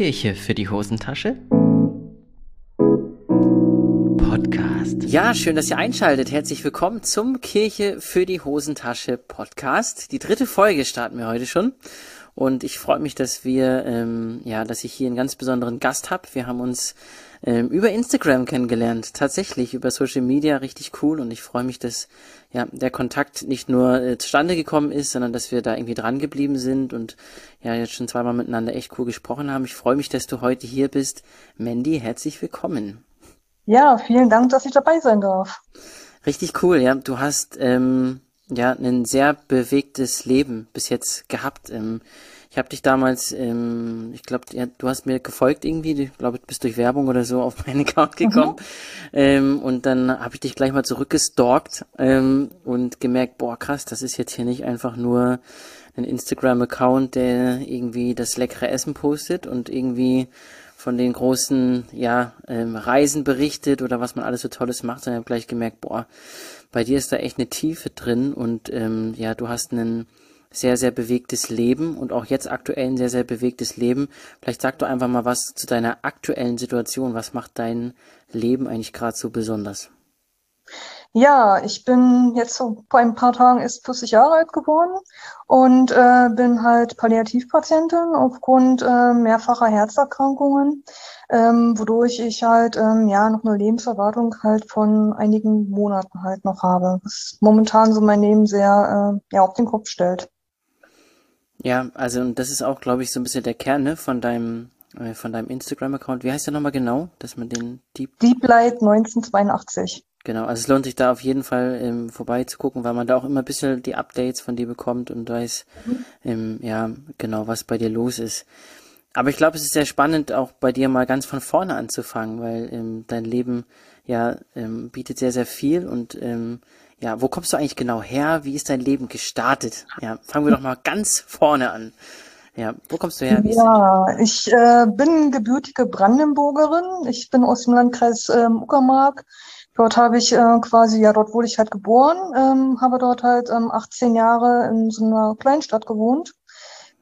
Kirche für die Hosentasche? Podcast. Ja, schön, dass ihr einschaltet. Herzlich willkommen zum Kirche für die Hosentasche Podcast. Die dritte Folge starten wir heute schon. Und ich freue mich, dass wir, ähm, ja, dass ich hier einen ganz besonderen Gast habe. Wir haben uns ähm, über Instagram kennengelernt, tatsächlich über Social Media, richtig cool. Und ich freue mich, dass ja der Kontakt nicht nur äh, zustande gekommen ist, sondern dass wir da irgendwie dran geblieben sind und ja jetzt schon zweimal miteinander echt cool gesprochen haben. Ich freue mich, dass du heute hier bist, Mandy. Herzlich willkommen. Ja, vielen Dank, dass ich dabei sein darf. Richtig cool, ja. Du hast ähm, ja ein sehr bewegtes Leben bis jetzt gehabt. Ähm, ich habe dich damals, ähm, ich glaube, ja, du hast mir gefolgt irgendwie, ich glaube, du bist durch Werbung oder so auf meinen Account gekommen. Mhm. Ähm, und dann habe ich dich gleich mal zurückgestalkt ähm, und gemerkt, boah, krass, das ist jetzt hier nicht einfach nur ein Instagram-Account, der irgendwie das leckere Essen postet und irgendwie von den großen ja, ähm, Reisen berichtet oder was man alles so Tolles macht, sondern ich habe gleich gemerkt, boah, bei dir ist da echt eine Tiefe drin und ähm, ja, du hast einen sehr, sehr bewegtes Leben und auch jetzt aktuell ein sehr, sehr bewegtes Leben. Vielleicht sag du einfach mal was zu deiner aktuellen Situation. Was macht dein Leben eigentlich gerade so besonders? Ja, ich bin jetzt so vor ein paar Tagen erst 40 Jahre alt geworden und äh, bin halt Palliativpatientin aufgrund äh, mehrfacher Herzerkrankungen, ähm, wodurch ich halt ähm, ja noch eine Lebenserwartung halt von einigen Monaten halt noch habe, was momentan so mein Leben sehr äh, ja auf den Kopf stellt. Ja, also und das ist auch, glaube ich, so ein bisschen der Kern ne, von deinem äh, von deinem Instagram-Account. Wie heißt der nochmal genau, dass man den Deep Deep Light 1982. Genau, also es lohnt sich da auf jeden Fall ähm, vorbeizugucken, weil man da auch immer ein bisschen die Updates von dir bekommt und weiß, mhm. ähm, ja, genau, was bei dir los ist. Aber ich glaube, es ist sehr spannend, auch bei dir mal ganz von vorne anzufangen, weil ähm, dein Leben ja ähm, bietet sehr, sehr viel und ähm, ja, wo kommst du eigentlich genau her? Wie ist dein Leben gestartet? Ja, fangen wir doch mal ganz vorne an. Ja, wo kommst du her? Ja, ich äh, bin gebürtige Brandenburgerin. Ich bin aus dem Landkreis ähm, Uckermark. Dort habe ich äh, quasi, ja, dort wurde ich halt geboren, ähm, habe dort halt ähm, 18 Jahre in so einer Kleinstadt gewohnt.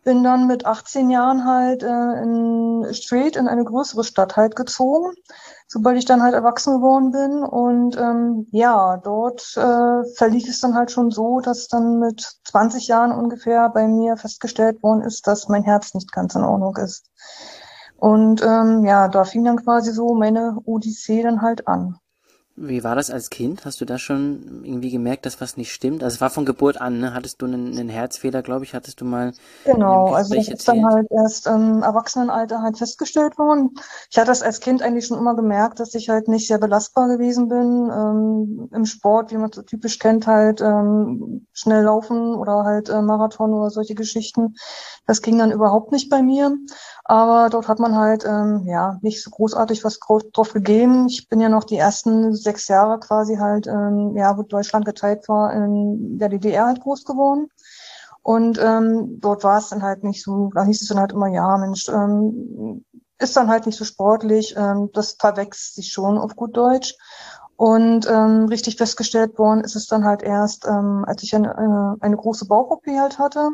Bin dann mit 18 Jahren halt äh, in Street in eine größere Stadt halt gezogen sobald ich dann halt erwachsen geworden bin. Und ähm, ja, dort äh, verlief es dann halt schon so, dass dann mit 20 Jahren ungefähr bei mir festgestellt worden ist, dass mein Herz nicht ganz in Ordnung ist. Und ähm, ja, da fing dann quasi so meine Odyssee dann halt an. Wie war das als Kind? Hast du da schon irgendwie gemerkt, dass was nicht stimmt? Also es war von Geburt an, ne? Hattest du einen, einen Herzfehler, glaube ich, hattest du mal. Genau, also das ist dann halt erst im Erwachsenenalter halt festgestellt worden. Ich hatte das als Kind eigentlich schon immer gemerkt, dass ich halt nicht sehr belastbar gewesen bin. Ähm, Im Sport, wie man so typisch kennt, halt ähm, schnell laufen oder halt äh, Marathon oder solche Geschichten. Das ging dann überhaupt nicht bei mir. Aber dort hat man halt ähm, ja nicht so großartig was drauf gegeben. Ich bin ja noch die ersten sechs Jahre quasi halt, ähm, ja, wo Deutschland geteilt war, in der DDR halt groß geworden. Und ähm, dort war es dann halt nicht so, da hieß es dann halt immer, ja, Mensch, ähm, ist dann halt nicht so sportlich, ähm, das verwechselt sich schon auf gut Deutsch. Und ähm, richtig festgestellt worden ist es dann halt erst, ähm, als ich eine, eine, eine große Bauch-OP halt hatte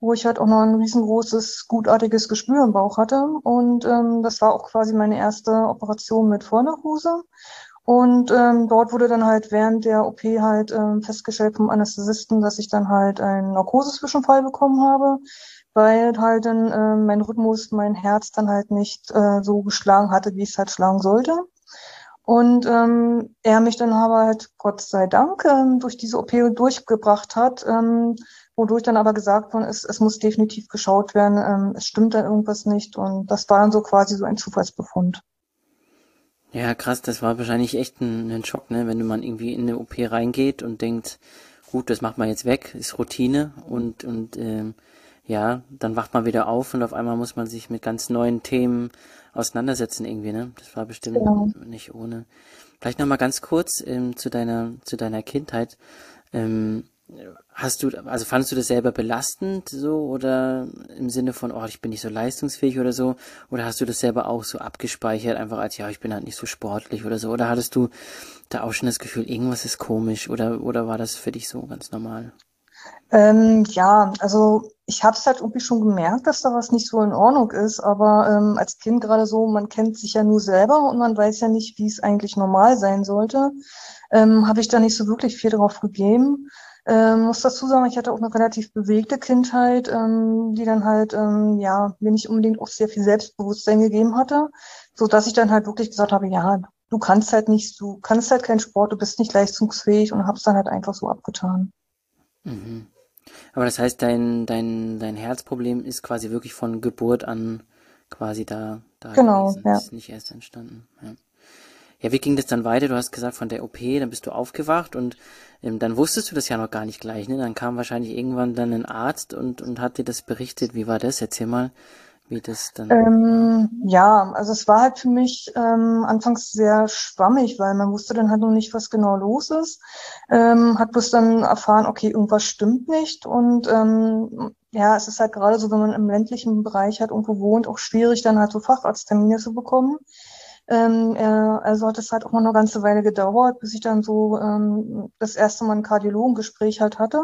wo ich halt auch noch ein riesengroßes, gutartiges Gespür im Bauch hatte. Und ähm, das war auch quasi meine erste Operation mit Vollnarkose. Und ähm, dort wurde dann halt während der OP halt ähm, festgestellt vom Anästhesisten, dass ich dann halt einen Narkosezwischenfall bekommen habe, weil halt dann äh, mein Rhythmus, mein Herz dann halt nicht äh, so geschlagen hatte, wie es halt schlagen sollte. Und ähm, er mich dann aber halt, Gott sei Dank, ähm, durch diese OP durchgebracht hat, ähm, wodurch dann aber gesagt worden ist, es muss definitiv geschaut werden, ähm, es stimmt da irgendwas nicht und das war dann so quasi so ein Zufallsbefund. Ja, krass, das war wahrscheinlich echt ein, ein Schock, ne, wenn man irgendwie in eine OP reingeht und denkt, gut, das macht man jetzt weg, ist Routine und und ähm, ja, dann wacht man wieder auf und auf einmal muss man sich mit ganz neuen Themen auseinandersetzen irgendwie, ne? Das war bestimmt genau. nicht ohne. Vielleicht noch mal ganz kurz ähm, zu deiner zu deiner Kindheit. Ähm, Hast du, also fandest du das selber belastend so oder im Sinne von, oh, ich bin nicht so leistungsfähig oder so? Oder hast du das selber auch so abgespeichert, einfach als, ja, ich bin halt nicht so sportlich oder so? Oder hattest du da auch schon das Gefühl, irgendwas ist komisch oder, oder war das für dich so ganz normal? Ähm, ja, also ich habe es halt irgendwie schon gemerkt, dass da was nicht so in Ordnung ist, aber ähm, als Kind gerade so, man kennt sich ja nur selber und man weiß ja nicht, wie es eigentlich normal sein sollte, ähm, habe ich da nicht so wirklich viel drauf gegeben. Ähm, muss dazu sagen, ich hatte auch eine relativ bewegte Kindheit, ähm, die dann halt, ähm, ja, mir nicht unbedingt auch sehr viel Selbstbewusstsein gegeben hatte, so dass ich dann halt wirklich gesagt habe, ja, du kannst halt nicht, du kannst halt keinen Sport, du bist nicht leistungsfähig und hab's dann halt einfach so abgetan. Mhm. Aber das heißt, dein, dein, dein Herzproblem ist quasi wirklich von Geburt an quasi da, da genau, gewesen. Ja. ist nicht erst entstanden. Ja. Ja, wie ging das dann weiter? Du hast gesagt, von der OP, dann bist du aufgewacht und ähm, dann wusstest du das ja noch gar nicht gleich, ne? Dann kam wahrscheinlich irgendwann dann ein Arzt und, und hat dir das berichtet. Wie war das? Erzähl mal, wie das dann. Ähm, ja, also es war halt für mich ähm, anfangs sehr schwammig, weil man wusste dann halt noch nicht, was genau los ist. Ähm, hat bloß dann erfahren, okay, irgendwas stimmt nicht. Und ähm, ja, es ist halt gerade so, wenn man im ländlichen Bereich halt irgendwo wohnt, auch schwierig, dann halt so Facharzttermine zu bekommen. Ähm, äh, also hat es halt auch noch eine ganze Weile gedauert, bis ich dann so ähm, das erste Mal ein Kardiologengespräch halt hatte.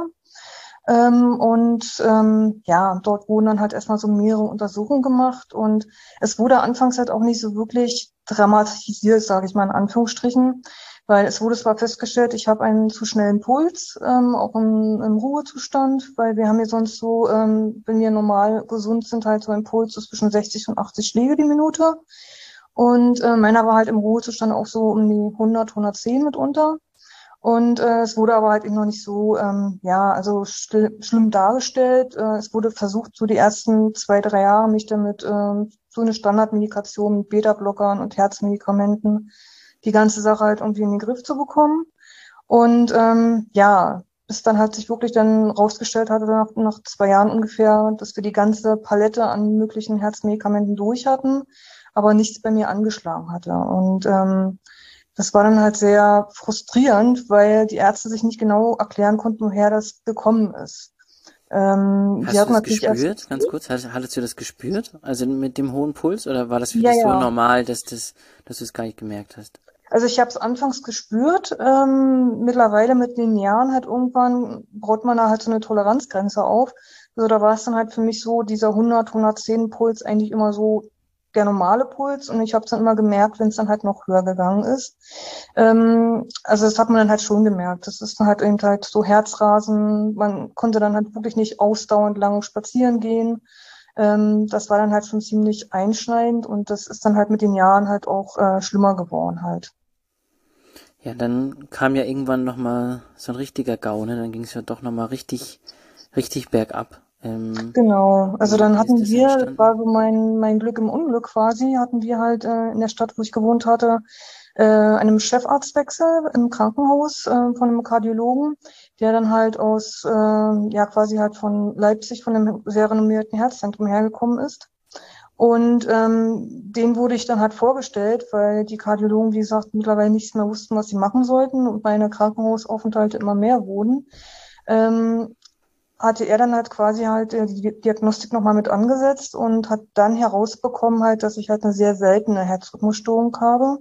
Ähm, und ähm, ja, dort wurden dann halt erstmal so mehrere Untersuchungen gemacht und es wurde anfangs halt auch nicht so wirklich dramatisiert, sage ich mal in Anführungsstrichen, weil es wurde zwar festgestellt, ich habe einen zu schnellen Puls, ähm, auch im, im Ruhezustand, weil wir haben ja sonst so, ähm, wenn wir normal gesund sind, halt so ein Puls so zwischen 60 und 80 Schläge die Minute. Und äh, meiner war halt im Ruhezustand auch so um die 100, 110 mitunter. Und äh, es wurde aber halt eben noch nicht so, ähm, ja, also schlimm dargestellt. Äh, es wurde versucht, so die ersten zwei, drei Jahre mich damit äh, so eine Standardmedikation mit Beta-Blockern und Herzmedikamenten die ganze Sache halt irgendwie in den Griff zu bekommen. Und ähm, ja, bis dann halt sich wirklich dann rausgestellt hatte, nach, nach zwei Jahren ungefähr, dass wir die ganze Palette an möglichen Herzmedikamenten durch hatten, aber nichts bei mir angeschlagen hatte. Und ähm, das war dann halt sehr frustrierend, weil die Ärzte sich nicht genau erklären konnten, woher das gekommen ist. Ähm, Hast du das gespürt? Ganz kurz, hattest, du das gespürt? Also mit dem hohen Puls oder war das für ja, dich so ja. normal, dass, das, dass du es gar nicht gemerkt hast? Also ich habe es anfangs gespürt. Ähm, mittlerweile mit den Jahren halt irgendwann baut man da halt so eine Toleranzgrenze auf. Also da war es dann halt für mich so, dieser 100, 110 Puls eigentlich immer so der normale Puls und ich habe es dann immer gemerkt, wenn es dann halt noch höher gegangen ist. Ähm, also das hat man dann halt schon gemerkt. Das ist dann halt eben halt so Herzrasen. Man konnte dann halt wirklich nicht ausdauernd lang spazieren gehen. Ähm, das war dann halt schon ziemlich einschneidend und das ist dann halt mit den Jahren halt auch äh, schlimmer geworden halt. Ja, dann kam ja irgendwann nochmal so ein richtiger Gau, ne? Dann ging es ja doch nochmal richtig, richtig bergab. Ähm, genau, also dann hatten wir, entstanden? war so mein, mein Glück im Unglück quasi, hatten wir halt äh, in der Stadt, wo ich gewohnt hatte, äh, einem Chefarztwechsel im Krankenhaus äh, von einem Kardiologen, der dann halt aus, äh, ja quasi halt von Leipzig, von einem sehr renommierten Herzzentrum hergekommen ist. Und ähm, den wurde ich dann halt vorgestellt, weil die Kardiologen, wie gesagt, mittlerweile nichts mehr wussten, was sie machen sollten und meine Krankenhausaufenthalte immer mehr wurden. Ähm, hatte er dann halt quasi halt äh, die Diagnostik nochmal mit angesetzt und hat dann herausbekommen halt, dass ich halt eine sehr seltene Herzrhythmusstörung habe,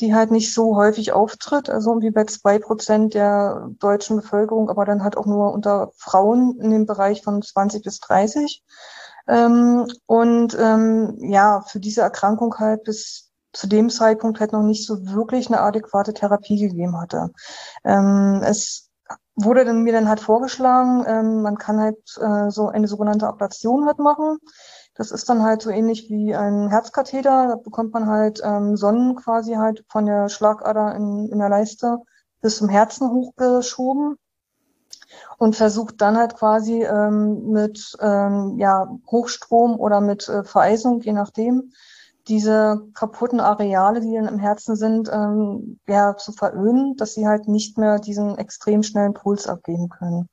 die halt nicht so häufig auftritt, also irgendwie bei zwei Prozent der deutschen Bevölkerung, aber dann halt auch nur unter Frauen in dem Bereich von 20 bis 30. Ähm, und ähm, ja, für diese Erkrankung halt bis zu dem Zeitpunkt halt noch nicht so wirklich eine adäquate Therapie gegeben hatte. Ähm, es wurde dann mir dann halt vorgeschlagen, ähm, man kann halt äh, so eine sogenannte Ablation halt machen. Das ist dann halt so ähnlich wie ein Herzkatheter. Da bekommt man halt ähm, Sonnen quasi halt von der Schlagader in, in der Leiste bis zum Herzen hochgeschoben und versucht dann halt quasi ähm, mit ähm, ja, Hochstrom oder mit äh, Vereisung, je nachdem, diese kaputten Areale, die dann im Herzen sind, ähm, ja, zu veröden, dass sie halt nicht mehr diesen extrem schnellen Puls abgeben können.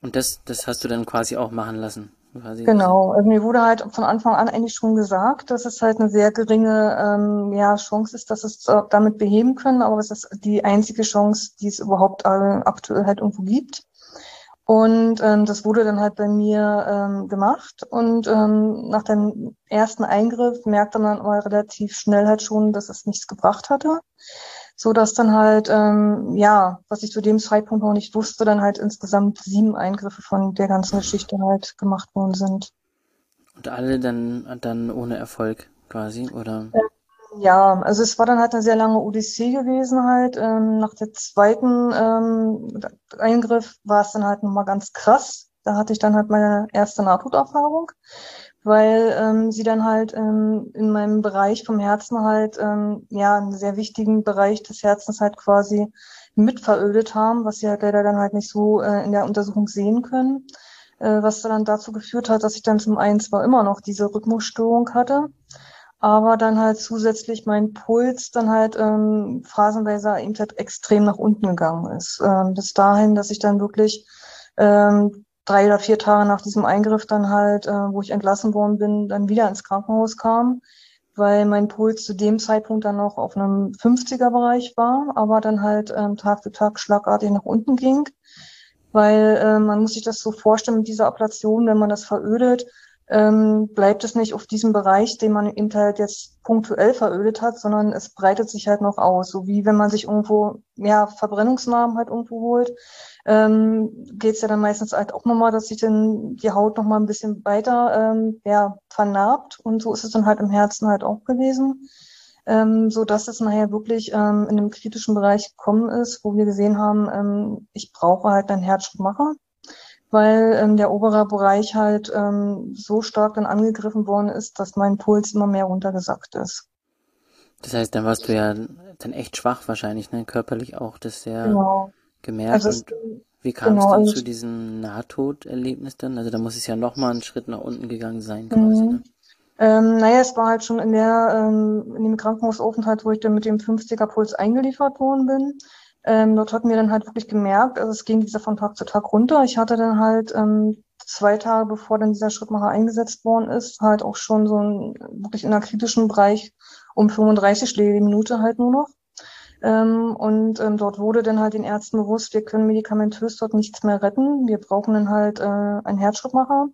Und das, das hast du dann quasi auch machen lassen? Quasi genau, also mir wurde halt von Anfang an eigentlich schon gesagt, dass es halt eine sehr geringe ähm, ja, Chance ist, dass es äh, damit beheben können, aber es ist die einzige Chance, die es überhaupt äh, aktuell halt irgendwo gibt. Und ähm, das wurde dann halt bei mir ähm, gemacht. Und ähm, nach dem ersten Eingriff merkte man aber relativ schnell halt schon, dass es nichts gebracht hatte. so dass dann halt, ähm, ja, was ich zu dem Zeitpunkt noch nicht wusste, dann halt insgesamt sieben Eingriffe von der ganzen Geschichte halt gemacht worden sind. Und alle dann, dann ohne Erfolg quasi, oder? Ja, also es war dann halt eine sehr lange Odyssee gewesen halt. Ähm, nach der zweiten ähm, Eingriff war es dann halt nochmal ganz krass. Da hatte ich dann halt meine erste Nahtoderfahrung weil ähm, sie dann halt ähm, in meinem Bereich vom Herzen halt ähm, ja einen sehr wichtigen Bereich des Herzens halt quasi mit verödet haben, was sie halt leider dann halt nicht so äh, in der Untersuchung sehen können, äh, was dann dazu geführt hat, dass ich dann zum einen zwar immer noch diese Rhythmusstörung hatte, aber dann halt zusätzlich mein Puls dann halt ähm, phasenweise eben halt extrem nach unten gegangen ist. Ähm, bis dahin, dass ich dann wirklich ähm, drei oder vier Tage nach diesem Eingriff dann halt, äh, wo ich entlassen worden bin, dann wieder ins Krankenhaus kam, weil mein Puls zu dem Zeitpunkt dann noch auf einem 50er-Bereich war, aber dann halt ähm, Tag für Tag schlagartig nach unten ging. Weil äh, man muss sich das so vorstellen mit dieser Ablation, wenn man das verödet, ähm, bleibt es nicht auf diesem Bereich, den man eben halt jetzt punktuell verödet hat, sondern es breitet sich halt noch aus. So wie wenn man sich irgendwo, ja, Verbrennungsnarben halt irgendwo holt, ähm, geht es ja dann meistens halt auch nochmal, dass sich dann die Haut nochmal ein bisschen weiter ähm, ja, vernarbt. Und so ist es dann halt im Herzen halt auch gewesen. Ähm, so dass es nachher wirklich ähm, in einem kritischen Bereich gekommen ist, wo wir gesehen haben, ähm, ich brauche halt einen Herzschrittmacher weil ähm, der obere Bereich halt ähm, so stark dann angegriffen worden ist, dass mein Puls immer mehr runtergesackt ist. Das heißt, dann warst du ja dann echt schwach wahrscheinlich, ne? Körperlich auch das sehr genau. gemerkt. Also und wie kam genau, es dann also zu diesem Nahtoderlebnis dann? Also da muss es ja nochmal einen Schritt nach unten gegangen sein quasi, mhm. ne? Ähm, naja, es war halt schon in der ähm, in dem Krankenhausaufenthalt, wo ich dann mit dem 50er Puls eingeliefert worden bin. Ähm, dort hatten wir dann halt wirklich gemerkt, also es ging dieser von Tag zu Tag runter. Ich hatte dann halt ähm, zwei Tage bevor dann dieser Schrittmacher eingesetzt worden ist, halt auch schon so ein, wirklich in einer kritischen Bereich um 35 Schläge die Minute halt nur noch. Ähm, und ähm, dort wurde dann halt den Ärzten bewusst, wir können medikamentös dort nichts mehr retten. Wir brauchen dann halt äh, einen Herzschrittmacher.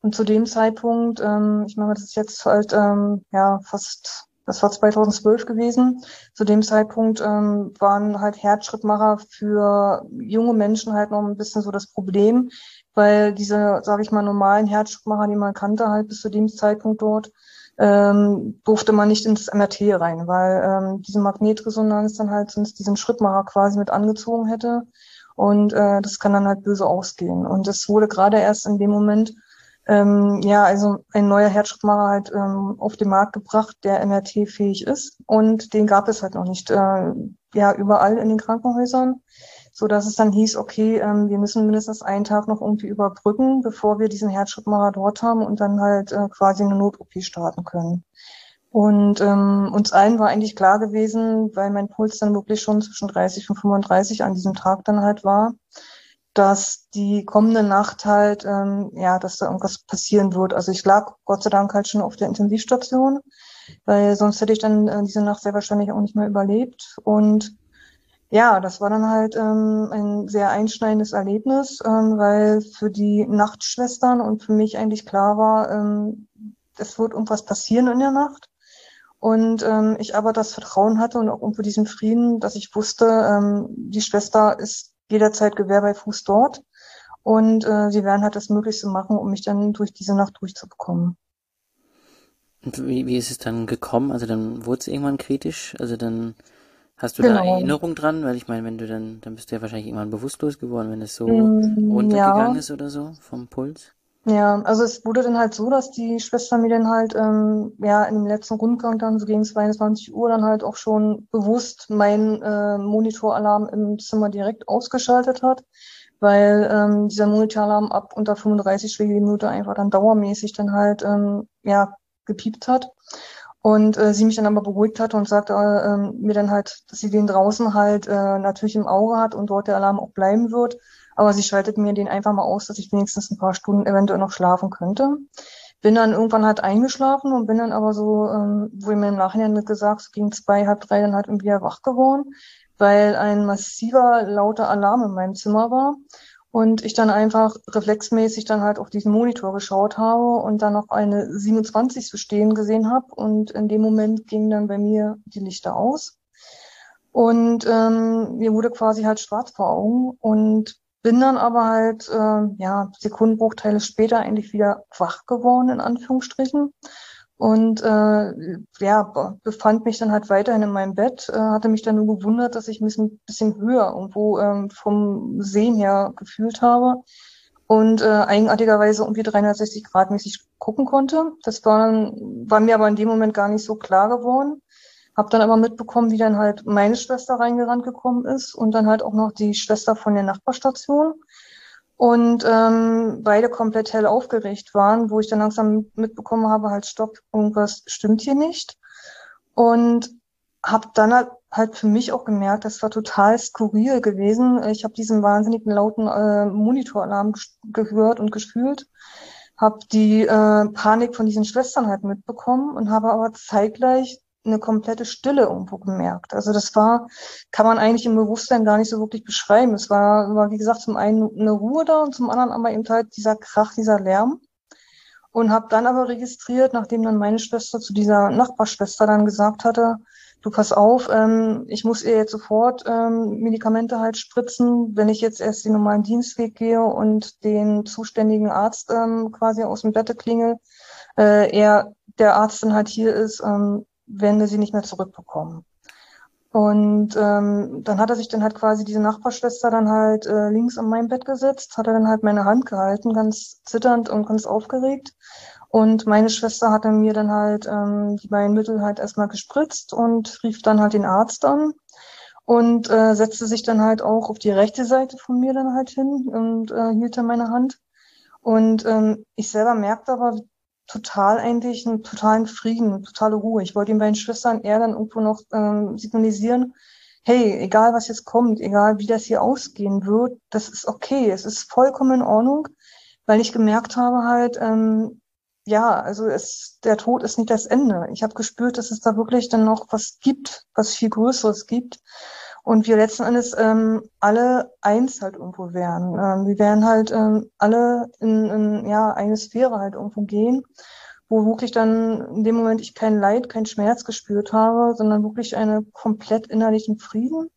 Und zu dem Zeitpunkt, ähm, ich meine, das ist jetzt halt ähm, ja fast das war 2012 gewesen. Zu dem Zeitpunkt ähm, waren halt Herzschrittmacher für junge Menschen halt noch ein bisschen so das Problem, weil diese, sage ich mal, normalen Herzschrittmacher, die man kannte, halt bis zu dem Zeitpunkt dort, ähm, durfte man nicht ins MRT rein, weil ähm, diese Magnetresonanz dann halt sonst diesen Schrittmacher quasi mit angezogen hätte. Und äh, das kann dann halt böse ausgehen. Und das wurde gerade erst in dem Moment ähm, ja, also ein neuer Herzschrittmacher halt ähm, auf den Markt gebracht, der MRT-fähig ist. Und den gab es halt noch nicht äh, ja überall in den Krankenhäusern, so dass es dann hieß, okay, ähm, wir müssen mindestens einen Tag noch irgendwie überbrücken, bevor wir diesen Herzschrittmacher dort haben und dann halt äh, quasi eine Not-OP starten können. Und ähm, uns allen war eigentlich klar gewesen, weil mein Puls dann wirklich schon zwischen 30 und 35 an diesem Tag dann halt war, dass die kommende Nacht halt, ähm, ja, dass da irgendwas passieren wird. Also ich lag Gott sei Dank halt schon auf der Intensivstation, weil sonst hätte ich dann äh, diese Nacht sehr wahrscheinlich auch nicht mehr überlebt. Und ja, das war dann halt ähm, ein sehr einschneidendes Erlebnis, ähm, weil für die Nachtschwestern und für mich eigentlich klar war, ähm, es wird irgendwas passieren in der Nacht. Und ähm, ich aber das Vertrauen hatte und auch irgendwo diesen Frieden, dass ich wusste, ähm, die Schwester ist jederzeit Gewehr bei Fuß dort. Und äh, sie werden halt das Möglichste machen, um mich dann durch diese Nacht durchzubekommen. Und wie, wie ist es dann gekommen? Also dann wurde es irgendwann kritisch? Also dann hast du genau. da Erinnerung dran? Weil ich meine, wenn du dann, dann bist du ja wahrscheinlich irgendwann bewusstlos geworden, wenn es so mm, runtergegangen ja. ist oder so vom Puls. Ja, also es wurde dann halt so, dass die Schwester mir dann halt ähm, ja in dem letzten Rundgang dann so gegen 22 Uhr dann halt auch schon bewusst meinen äh, Monitoralarm im Zimmer direkt ausgeschaltet hat, weil ähm, dieser Monitoralarm ab unter 35 Schläge die Minute einfach dann dauermäßig dann halt ähm, ja gepiept hat. Und äh, sie mich dann aber beruhigt hat und sagte äh, äh, mir dann halt, dass sie den draußen halt äh, natürlich im Auge hat und dort der Alarm auch bleiben wird aber sie schaltet mir den einfach mal aus, dass ich wenigstens ein paar Stunden eventuell noch schlafen könnte. Bin dann irgendwann halt eingeschlafen und bin dann aber so, ähm, wurde mir im Nachhinein gesagt, so gegen zwei, halb drei dann halt irgendwie wach geworden, weil ein massiver, lauter Alarm in meinem Zimmer war. Und ich dann einfach reflexmäßig dann halt auf diesen Monitor geschaut habe und dann noch eine 27 zu stehen gesehen habe. Und in dem Moment gingen dann bei mir die Lichter aus. Und ähm, mir wurde quasi halt schwarz vor Augen und bin dann aber halt, äh, ja, Sekundenbruchteile später eigentlich wieder wach geworden, in Anführungsstrichen. Und äh, ja, befand mich dann halt weiterhin in meinem Bett, äh, hatte mich dann nur gewundert, dass ich mich ein bisschen höher irgendwo ähm, vom Sehen her gefühlt habe und äh, eigenartigerweise irgendwie 360 Grad mäßig gucken konnte. Das war, war mir aber in dem Moment gar nicht so klar geworden. Hab dann aber mitbekommen, wie dann halt meine Schwester reingerannt gekommen ist und dann halt auch noch die Schwester von der Nachbarstation. Und ähm, beide komplett hell aufgeregt waren, wo ich dann langsam mitbekommen habe, halt stopp, irgendwas stimmt hier nicht. Und habe dann halt, halt für mich auch gemerkt, das war total skurril gewesen. Ich habe diesen wahnsinnigen lauten äh, Monitoralarm gehört und gefühlt, habe die äh, Panik von diesen Schwestern halt mitbekommen und habe aber zeitgleich eine komplette Stille irgendwo gemerkt. Also das war, kann man eigentlich im Bewusstsein gar nicht so wirklich beschreiben. Es war, war wie gesagt, zum einen eine Ruhe da und zum anderen aber eben halt dieser Krach, dieser Lärm. Und habe dann aber registriert, nachdem dann meine Schwester zu dieser Nachbarschwester dann gesagt hatte, du pass auf, ähm, ich muss ihr jetzt sofort ähm, Medikamente halt spritzen, wenn ich jetzt erst den normalen Dienstweg gehe und den zuständigen Arzt ähm, quasi aus dem Bette klingel, äh, er der Arzt dann halt hier ist, ähm, werden wir sie nicht mehr zurückbekommen. Und ähm, dann hat er sich dann halt quasi diese Nachbarschwester dann halt äh, links an meinem Bett gesetzt, hat er dann halt meine Hand gehalten, ganz zitternd und ganz aufgeregt. Und meine Schwester hatte mir dann halt ähm, die beiden Mittel halt erstmal gespritzt und rief dann halt den Arzt an und äh, setzte sich dann halt auch auf die rechte Seite von mir dann halt hin und äh, hielt dann meine Hand. Und ähm, ich selber merkte aber, total eigentlich einen totalen Frieden, totale Ruhe. Ich wollte ihm bei den Schwestern eher dann irgendwo noch ähm, signalisieren, hey, egal was jetzt kommt, egal wie das hier ausgehen wird, das ist okay, es ist vollkommen in Ordnung, weil ich gemerkt habe halt, ähm, ja, also es, der Tod ist nicht das Ende. Ich habe gespürt, dass es da wirklich dann noch was gibt, was viel Größeres gibt. Und wir letzten Endes ähm, alle eins halt irgendwo wären. Ähm, wir wären halt ähm, alle in, in ja, eine Sphäre halt irgendwo gehen, wo wirklich dann in dem Moment ich kein Leid, kein Schmerz gespürt habe, sondern wirklich einen komplett innerlichen Frieden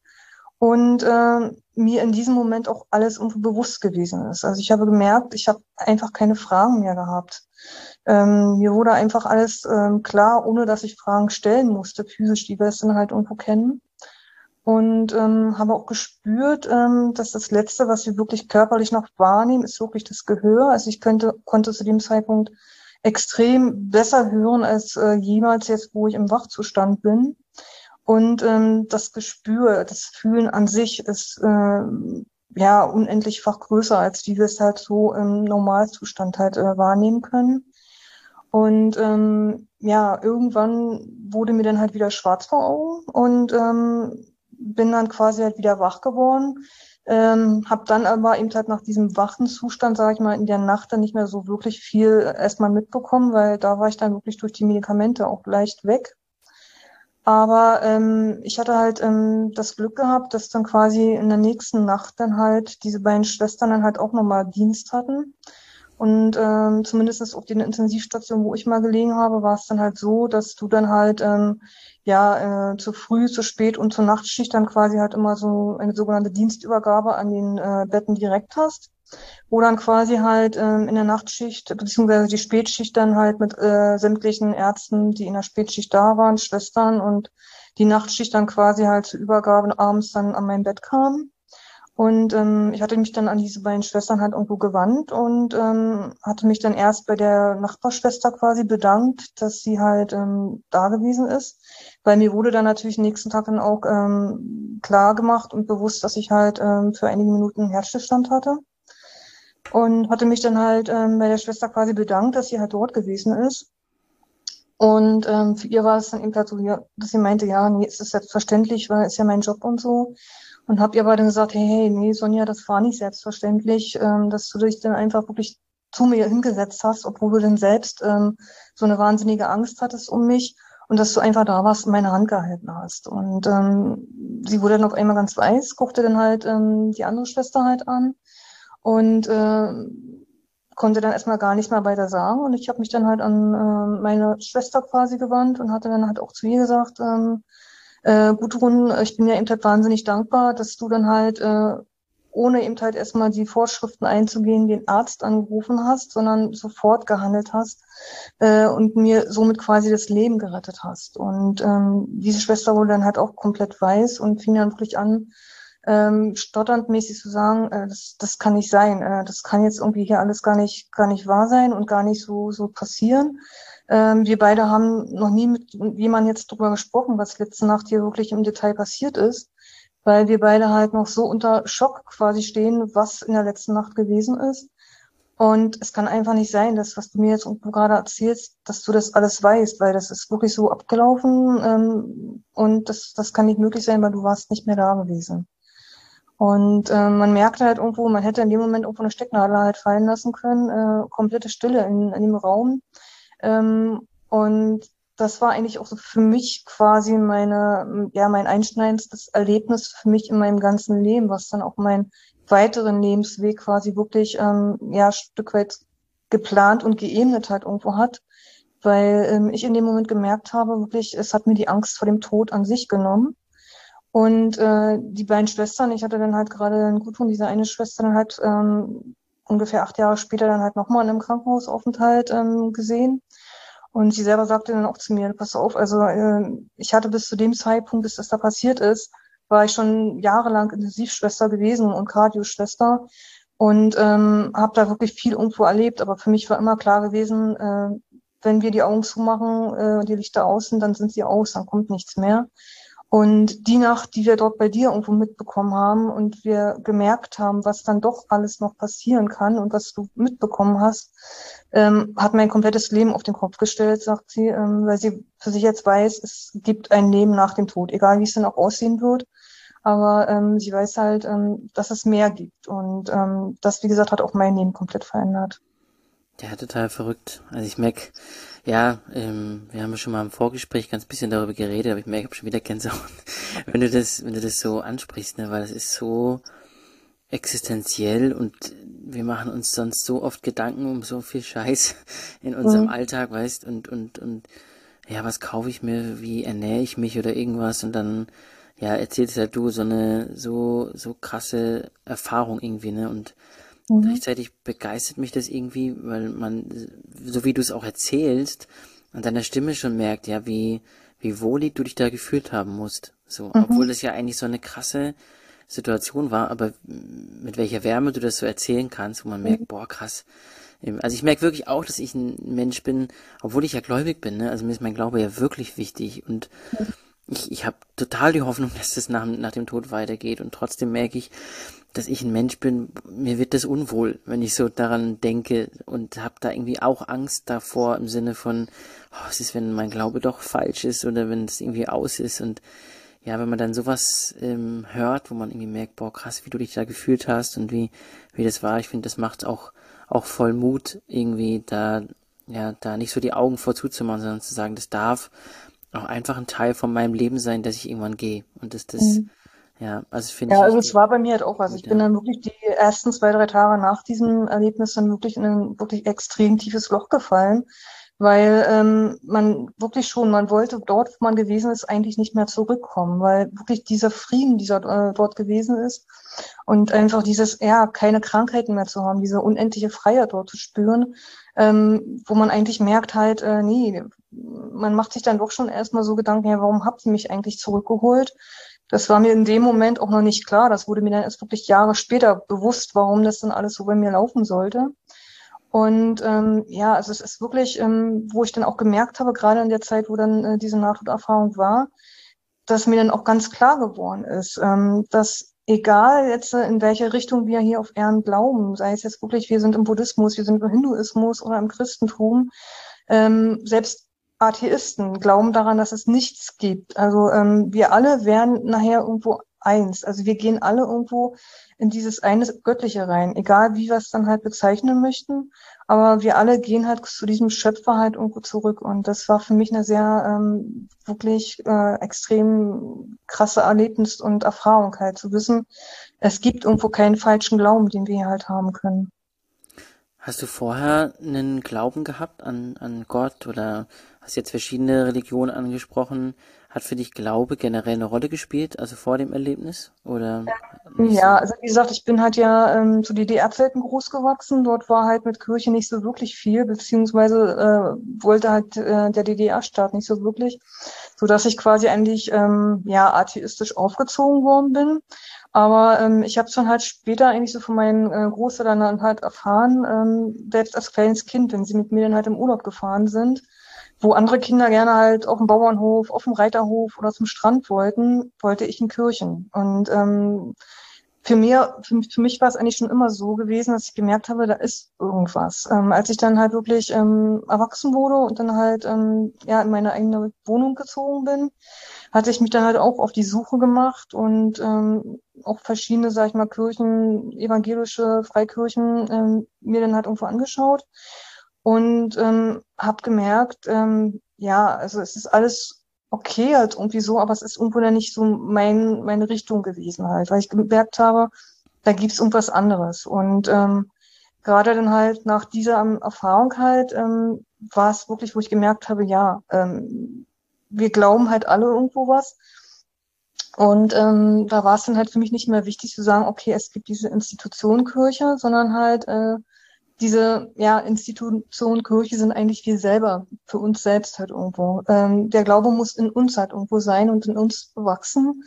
und äh, mir in diesem Moment auch alles irgendwo bewusst gewesen ist. Also ich habe gemerkt, ich habe einfach keine Fragen mehr gehabt. Ähm, mir wurde einfach alles ähm, klar, ohne dass ich Fragen stellen musste, physisch, die wir es dann halt irgendwo kennen und ähm, habe auch gespürt, ähm, dass das Letzte, was wir wirklich körperlich noch wahrnehmen, ist wirklich das Gehör. Also ich könnte, konnte zu dem Zeitpunkt extrem besser hören als äh, jemals jetzt, wo ich im Wachzustand bin. Und ähm, das Gespür, das Fühlen an sich ist äh, ja unendlichfach größer, als wie wir es halt so im Normalzustand halt äh, wahrnehmen können. Und ähm, ja, irgendwann wurde mir dann halt wieder schwarz vor Augen und ähm, bin dann quasi halt wieder wach geworden. Ähm, habe dann aber eben halt nach diesem wachen Zustand, sage ich mal, in der Nacht dann nicht mehr so wirklich viel erstmal mitbekommen, weil da war ich dann wirklich durch die Medikamente auch leicht weg. Aber ähm, ich hatte halt ähm, das Glück gehabt, dass dann quasi in der nächsten Nacht dann halt diese beiden Schwestern dann halt auch nochmal Dienst hatten. Und ähm, zumindest auf den Intensivstationen, wo ich mal gelegen habe, war es dann halt so, dass du dann halt ähm, ja äh, zu früh, zu spät und zur Nachtschicht dann quasi halt immer so eine sogenannte Dienstübergabe an den äh, Betten direkt hast, wo dann quasi halt ähm, in der Nachtschicht beziehungsweise die Spätschicht dann halt mit äh, sämtlichen Ärzten, die in der Spätschicht da waren, Schwestern und die Nachtschicht dann quasi halt zur Übergabe abends dann an mein Bett kam. Und ähm, ich hatte mich dann an diese beiden Schwestern halt irgendwo gewandt und ähm, hatte mich dann erst bei der Nachbarschwester quasi bedankt, dass sie halt ähm, da gewesen ist. Weil mir wurde dann natürlich nächsten Tag dann auch ähm, klar gemacht und bewusst, dass ich halt ähm, für einige Minuten Herzstillstand hatte. Und hatte mich dann halt ähm, bei der Schwester quasi bedankt, dass sie halt dort gewesen ist. Und ähm, für ihr war es dann eben halt so, dass sie meinte, ja, nee, es ist selbstverständlich, weil es ist ja mein Job und so. Und habe ihr aber dann gesagt, hey, hey, nee, Sonja, das war nicht selbstverständlich, ähm, dass du dich dann einfach wirklich zu mir hingesetzt hast, obwohl du denn selbst ähm, so eine wahnsinnige Angst hattest um mich und dass du einfach da warst und meine Hand gehalten hast. Und ähm, sie wurde dann auf einmal ganz weiß, guckte dann halt ähm, die andere Schwester halt an und äh, konnte dann erstmal gar nichts mehr weiter sagen. Und ich habe mich dann halt an äh, meine Schwester quasi gewandt und hatte dann halt auch zu ihr gesagt, ähm, Äh, Gudrun, ich bin ja eben halt wahnsinnig dankbar, dass du dann halt äh, ohne eben halt erstmal die Vorschriften einzugehen, den Arzt angerufen hast, sondern sofort gehandelt hast äh, und mir somit quasi das Leben gerettet hast. Und ähm, diese Schwester wurde dann halt auch komplett weiß und fing dann wirklich an, ähm, stotterndmäßig zu sagen, äh, das, das kann nicht sein, äh, das kann jetzt irgendwie hier alles gar nicht, gar nicht wahr sein und gar nicht so, so passieren. Ähm, wir beide haben noch nie mit jemandem jetzt drüber gesprochen, was letzte Nacht hier wirklich im Detail passiert ist weil wir beide halt noch so unter Schock quasi stehen, was in der letzten Nacht gewesen ist. Und es kann einfach nicht sein, dass, was du mir jetzt gerade erzählst, dass du das alles weißt, weil das ist wirklich so abgelaufen ähm, und das, das kann nicht möglich sein, weil du warst nicht mehr da gewesen. Und äh, man merkte halt irgendwo, man hätte in dem Moment irgendwo eine Stecknadel halt fallen lassen können, äh, komplette Stille in, in dem Raum. Ähm, und das war eigentlich auch so für mich quasi meine, ja, mein einschneidendstes Erlebnis für mich in meinem ganzen Leben, was dann auch meinen weiteren Lebensweg quasi wirklich, ähm, ja, Stück weit geplant und geebnet halt irgendwo hat, weil ähm, ich in dem Moment gemerkt habe, wirklich, es hat mir die Angst vor dem Tod an sich genommen. Und äh, die beiden Schwestern, ich hatte dann halt gerade einen Gutton, diese eine Schwester dann halt ähm, ungefähr acht Jahre später dann halt nochmal in einem Krankenhausaufenthalt ähm, gesehen. Und sie selber sagte dann auch zu mir, pass auf, also äh, ich hatte bis zu dem Zeitpunkt, bis das da passiert ist, war ich schon jahrelang Intensivschwester gewesen und Kardioschwester und ähm, habe da wirklich viel irgendwo erlebt. Aber für mich war immer klar gewesen, äh, wenn wir die Augen zumachen, äh, die Lichter aus sind, dann sind sie aus, dann kommt nichts mehr. Und die Nacht, die wir dort bei dir irgendwo mitbekommen haben und wir gemerkt haben, was dann doch alles noch passieren kann und was du mitbekommen hast, ähm, hat mein komplettes Leben auf den Kopf gestellt, sagt sie, ähm, weil sie für sich jetzt weiß, es gibt ein Leben nach dem Tod, egal wie es dann auch aussehen wird. Aber ähm, sie weiß halt, ähm, dass es mehr gibt. Und ähm, das, wie gesagt, hat auch mein Leben komplett verändert. Ja, total verrückt. Also ich merke, ja, ähm, wir haben schon mal im Vorgespräch ganz bisschen darüber geredet, aber ich merke, ich habe schon wieder Gänsehaut, wenn du das, wenn du das so ansprichst, ne, weil es ist so existenziell und wir machen uns sonst so oft Gedanken um so viel Scheiß in unserem mhm. Alltag, weißt, und, und, und, ja, was kaufe ich mir, wie ernähre ich mich oder irgendwas und dann, ja, erzählst halt du so eine, so, so krasse Erfahrung irgendwie, ne, und Mhm. Gleichzeitig begeistert mich das irgendwie, weil man, so wie du es auch erzählst, an deiner Stimme schon merkt, ja, wie, wie wohlig du dich da gefühlt haben musst. So, mhm. obwohl das ja eigentlich so eine krasse Situation war, aber mit welcher Wärme du das so erzählen kannst, wo man merkt, mhm. boah, krass. Also ich merke wirklich auch, dass ich ein Mensch bin, obwohl ich ja gläubig bin, ne? Also mir ist mein Glaube ja wirklich wichtig und mhm. ich, ich habe total die Hoffnung, dass es nach, nach dem Tod weitergeht und trotzdem merke ich, dass ich ein Mensch bin, mir wird das unwohl, wenn ich so daran denke und habe da irgendwie auch Angst davor im Sinne von, oh, was ist, wenn mein Glaube doch falsch ist oder wenn es irgendwie aus ist und ja, wenn man dann sowas ähm, hört, wo man irgendwie merkt, boah, krass, wie du dich da gefühlt hast und wie, wie das war, ich finde, das macht auch, auch voll Mut, irgendwie da, ja, da nicht so die Augen vorzuzumachen, sondern zu sagen, das darf auch einfach ein Teil von meinem Leben sein, dass ich irgendwann gehe und dass das, mhm ja, also finde ja, ich. Ja, also es war bei mir halt auch was. Ich bin dann wirklich die ersten zwei, drei Tage nach diesem Erlebnis dann wirklich in ein wirklich extrem tiefes Loch gefallen, weil ähm, man wirklich schon, man wollte dort, wo man gewesen ist, eigentlich nicht mehr zurückkommen, weil wirklich dieser Frieden, dieser äh, dort gewesen ist und einfach dieses, ja, keine Krankheiten mehr zu haben, diese unendliche Freiheit dort zu spüren, ähm, wo man eigentlich merkt halt, äh, nee, man macht sich dann doch schon erstmal so Gedanken, ja, warum habt ihr mich eigentlich zurückgeholt? Das war mir in dem Moment auch noch nicht klar. Das wurde mir dann erst wirklich Jahre später bewusst, warum das dann alles so bei mir laufen sollte. Und ähm, ja, also es ist wirklich, ähm, wo ich dann auch gemerkt habe, gerade in der Zeit, wo dann äh, diese Nahtoderfahrung war, dass mir dann auch ganz klar geworden ist, ähm, dass egal jetzt äh, in welche Richtung wir hier auf Ehren glauben, sei es jetzt wirklich, wir sind im Buddhismus, wir sind im Hinduismus oder im Christentum, ähm, selbst Atheisten glauben daran, dass es nichts gibt. Also ähm, wir alle wären nachher irgendwo eins. Also wir gehen alle irgendwo in dieses eine Göttliche rein, egal wie wir es dann halt bezeichnen möchten. Aber wir alle gehen halt zu diesem Schöpfer halt irgendwo zurück. Und das war für mich eine sehr ähm, wirklich äh, extrem krasse Erlebnis und Erfahrung halt zu wissen, es gibt irgendwo keinen falschen Glauben, den wir hier halt haben können. Hast du vorher einen Glauben gehabt an, an Gott oder hast jetzt verschiedene Religionen angesprochen? Hat für dich Glaube generell eine Rolle gespielt, also vor dem Erlebnis? Oder ja, so? also wie gesagt, ich bin halt ja ähm, zu DDR-Zeiten groß gewachsen. Dort war halt mit Kirche nicht so wirklich viel, beziehungsweise äh, wollte halt äh, der DDR-Staat nicht so wirklich, so dass ich quasi eigentlich ähm, ja atheistisch aufgezogen worden bin. Aber ähm, ich habe es dann halt später eigentlich so von meinen äh, Großeltern halt erfahren, ähm, selbst als kleines Kind, wenn sie mit mir dann halt im Urlaub gefahren sind, wo andere Kinder gerne halt auf dem Bauernhof, auf dem Reiterhof oder zum Strand wollten, wollte ich in Kirchen. Und ähm, für, mir, für, für mich war es eigentlich schon immer so gewesen, dass ich gemerkt habe, da ist irgendwas. Ähm, als ich dann halt wirklich ähm, erwachsen wurde und dann halt ähm, ja in meine eigene Wohnung gezogen bin, hatte ich mich dann halt auch auf die Suche gemacht und ähm, auch verschiedene, sag ich mal, Kirchen, evangelische Freikirchen ähm, mir dann halt irgendwo angeschaut und ähm, habe gemerkt, ähm, ja, also es ist alles okay halt irgendwie so, aber es ist irgendwo dann nicht so mein, meine Richtung gewesen halt, weil ich gemerkt habe, da gibt's irgendwas anderes. Und ähm, gerade dann halt nach dieser ähm, Erfahrung halt ähm, war es wirklich, wo ich gemerkt habe, ja, ähm, wir glauben halt alle irgendwo was. Und ähm, da war es dann halt für mich nicht mehr wichtig zu sagen, okay, es gibt diese Institution Kirche, sondern halt äh, diese ja, Institution Kirche sind eigentlich wir selber, für uns selbst halt irgendwo. Ähm, der Glaube muss in uns halt irgendwo sein und in uns wachsen,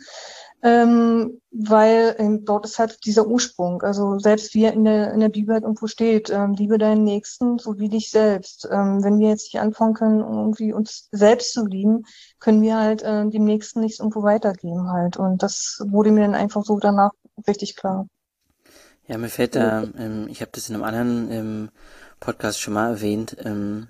ähm, weil ähm, dort ist halt dieser Ursprung. Also selbst wie er in der, in der Bibel halt irgendwo steht, ähm, liebe deinen Nächsten so wie dich selbst. Ähm, wenn wir jetzt nicht anfangen können, irgendwie uns selbst zu lieben, können wir halt äh, dem Nächsten nichts irgendwo weitergeben halt. Und das wurde mir dann einfach so danach richtig klar. Ja, mir fällt da, ähm, ich habe das in einem anderen ähm, Podcast schon mal erwähnt, ähm,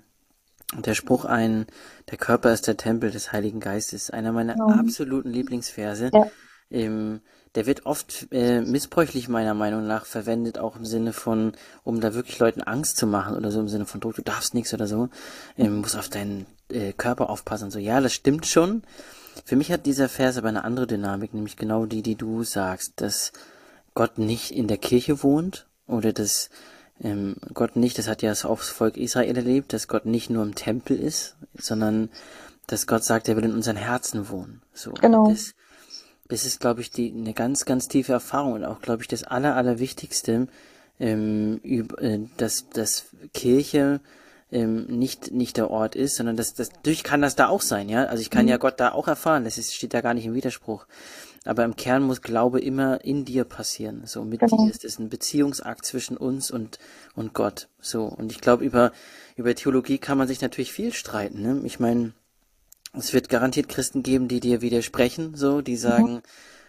der Spruch ein, der Körper ist der Tempel des Heiligen Geistes, einer meiner mhm. absoluten Lieblingsverse. Ja. Ähm, der wird oft äh, missbräuchlich meiner Meinung nach verwendet, auch im Sinne von, um da wirklich Leuten Angst zu machen oder so im Sinne von Druck, du darfst nichts oder so, ähm, musst auf deinen äh, Körper aufpassen und so. Ja, das stimmt schon. Für mich hat dieser Vers aber eine andere Dynamik, nämlich genau die, die du sagst, dass Gott nicht in der Kirche wohnt oder dass ähm, Gott nicht, das hat ja das Volk Israel erlebt, dass Gott nicht nur im Tempel ist, sondern dass Gott sagt, er will in unseren Herzen wohnen. So. Genau. Das, das ist, glaube ich, die, eine ganz, ganz tiefe Erfahrung und auch, glaube ich, das Aller, Allerwichtigste, ähm, über, äh, dass, dass Kirche ähm, nicht, nicht der Ort ist, sondern das, das, natürlich kann das da auch sein, ja. Also ich kann mhm. ja Gott da auch erfahren, das ist, steht da gar nicht im Widerspruch. Aber im Kern muss Glaube immer in dir passieren. So mit genau. dir ist es ein Beziehungsakt zwischen uns und, und Gott. So. Und ich glaube, über, über Theologie kann man sich natürlich viel streiten. Ne? Ich meine, es wird garantiert Christen geben, die dir widersprechen, so, die sagen, mhm.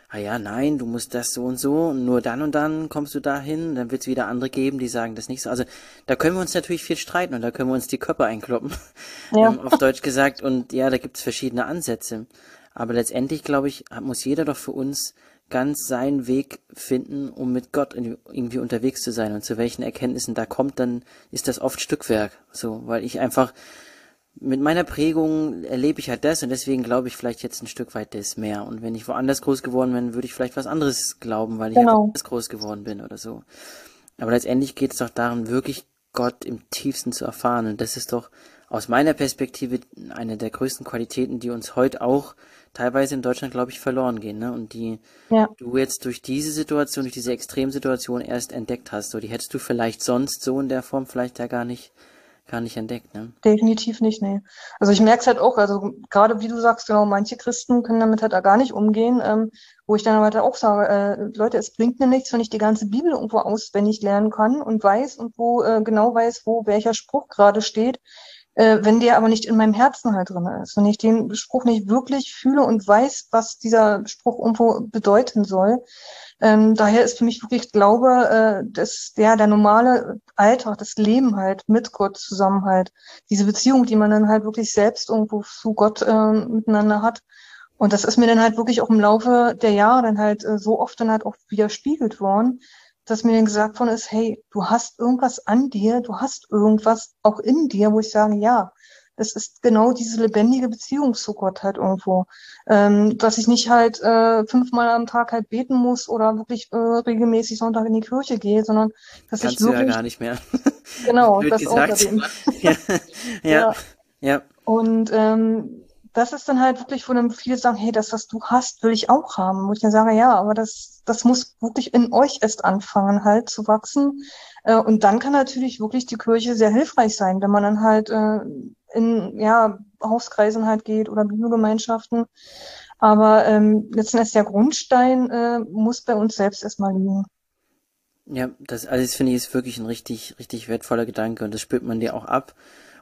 ah ja, nein, du musst das so und so und nur dann und dann kommst du dahin. Dann wird es wieder andere geben, die sagen das nicht so. Also da können wir uns natürlich viel streiten und da können wir uns die Köpfe einkloppen, ja. ähm, auf Deutsch gesagt. Und ja, da gibt es verschiedene Ansätze. Aber letztendlich, glaube ich, muss jeder doch für uns ganz seinen Weg finden, um mit Gott irgendwie unterwegs zu sein. Und zu welchen Erkenntnissen da kommt, dann ist das oft Stückwerk. So, weil ich einfach mit meiner Prägung erlebe ich halt das und deswegen glaube ich vielleicht jetzt ein Stück weit das mehr. Und wenn ich woanders groß geworden bin, würde ich vielleicht was anderes glauben, weil ich genau. anders groß geworden bin oder so. Aber letztendlich geht es doch darum, wirklich Gott im tiefsten zu erfahren. Und das ist doch aus meiner Perspektive eine der größten Qualitäten, die uns heute auch teilweise in Deutschland, glaube ich, verloren gehen, ne? Und die ja. du jetzt durch diese Situation, durch diese Extremsituation erst entdeckt hast. So, die hättest du vielleicht sonst so in der Form vielleicht ja gar nicht, gar nicht entdeckt, ne? Definitiv nicht, nee. Also ich merke es halt auch, also gerade wie du sagst, genau, manche Christen können damit halt gar nicht umgehen, ähm, wo ich dann aber halt auch sage, äh, Leute, es bringt mir nichts, wenn ich die ganze Bibel irgendwo auswendig lernen kann und weiß und wo äh, genau weiß, wo welcher Spruch gerade steht äh, wenn der aber nicht in meinem Herzen halt drin ist, wenn ich den Spruch nicht wirklich fühle und weiß, was dieser Spruch irgendwo bedeuten soll. Ähm, daher ist für mich wirklich Glaube, äh, dass der, der normale Alltag, das Leben halt mit Gott zusammen halt, diese Beziehung, die man dann halt wirklich selbst irgendwo zu Gott äh, miteinander hat. Und das ist mir dann halt wirklich auch im Laufe der Jahre dann halt äh, so oft dann halt auch widerspiegelt worden, dass mir dann gesagt worden ist, hey, du hast irgendwas an dir, du hast irgendwas auch in dir, wo ich sage, ja, es ist genau diese lebendige Beziehung zu Gott halt irgendwo. Ähm, dass ich nicht halt äh, fünfmal am Tag halt beten muss oder wirklich äh, regelmäßig Sonntag in die Kirche gehe, sondern dass Kannst ich wirklich. Du ja gar nicht mehr. Genau, das gesagt. außerdem. ja, ja, ja. ja. Und ähm, das ist dann halt wirklich, wo dann viele sagen, hey, das, was du hast, will ich auch haben. Wo ich dann sage, ja, aber das, das muss wirklich in euch erst anfangen, halt zu wachsen. Äh, und dann kann natürlich wirklich die Kirche sehr hilfreich sein, wenn man dann halt äh, in ja, Hauskreisen halt geht oder Bibelgemeinschaften. Aber ähm, letzten Endes der Grundstein äh, muss bei uns selbst erstmal liegen. Ja, das alles finde ich ist wirklich ein richtig, richtig wertvoller Gedanke und das spürt man dir auch ab.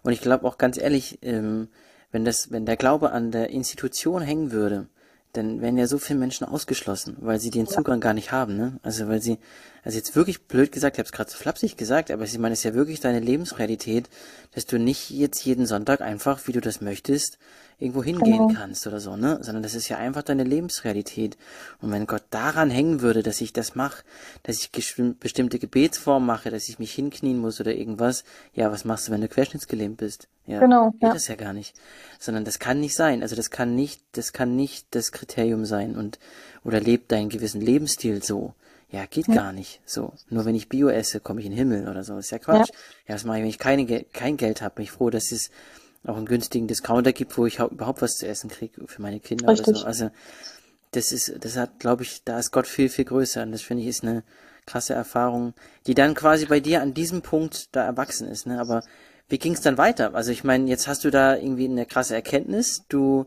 Und ich glaube auch ganz ehrlich, ähm, wenn das, wenn der Glaube an der Institution hängen würde, dann wären ja so viele Menschen ausgeschlossen, weil sie den Zugang gar nicht haben, ne? Also weil sie, also jetzt wirklich blöd gesagt, ich habe es gerade so flapsig gesagt, aber ich meine, es ist ja wirklich deine Lebensrealität, dass du nicht jetzt jeden Sonntag einfach, wie du das möchtest, irgendwo hingehen genau. kannst oder so, ne? Sondern das ist ja einfach deine Lebensrealität. Und wenn Gott daran hängen würde, dass ich das mache, dass ich bestimmte Gebetsformen mache, dass ich mich hinknien muss oder irgendwas, ja, was machst du, wenn du querschnittsgelähmt bist? Ja, genau, geht ja. das ja gar nicht. Sondern das kann nicht sein. Also das kann nicht, das kann nicht das Kriterium sein und oder lebt deinen gewissen Lebensstil so. Ja, geht ja. gar nicht. So. Nur wenn ich Bio esse, komme ich in den Himmel oder so. Ist ja Quatsch. Ja, ja was mache ich, wenn ich keine, kein Geld habe? Bin ich froh, dass es auch einen günstigen Discounter gibt, wo ich überhaupt was zu essen kriege für meine Kinder Richtig. oder so. Also das ist, das hat, glaube ich, da ist Gott viel, viel größer. Und das finde ich ist eine krasse Erfahrung, die dann quasi bei dir an diesem Punkt da erwachsen ist. Ne? Aber wie ging es dann weiter? Also ich meine, jetzt hast du da irgendwie eine krasse Erkenntnis. Du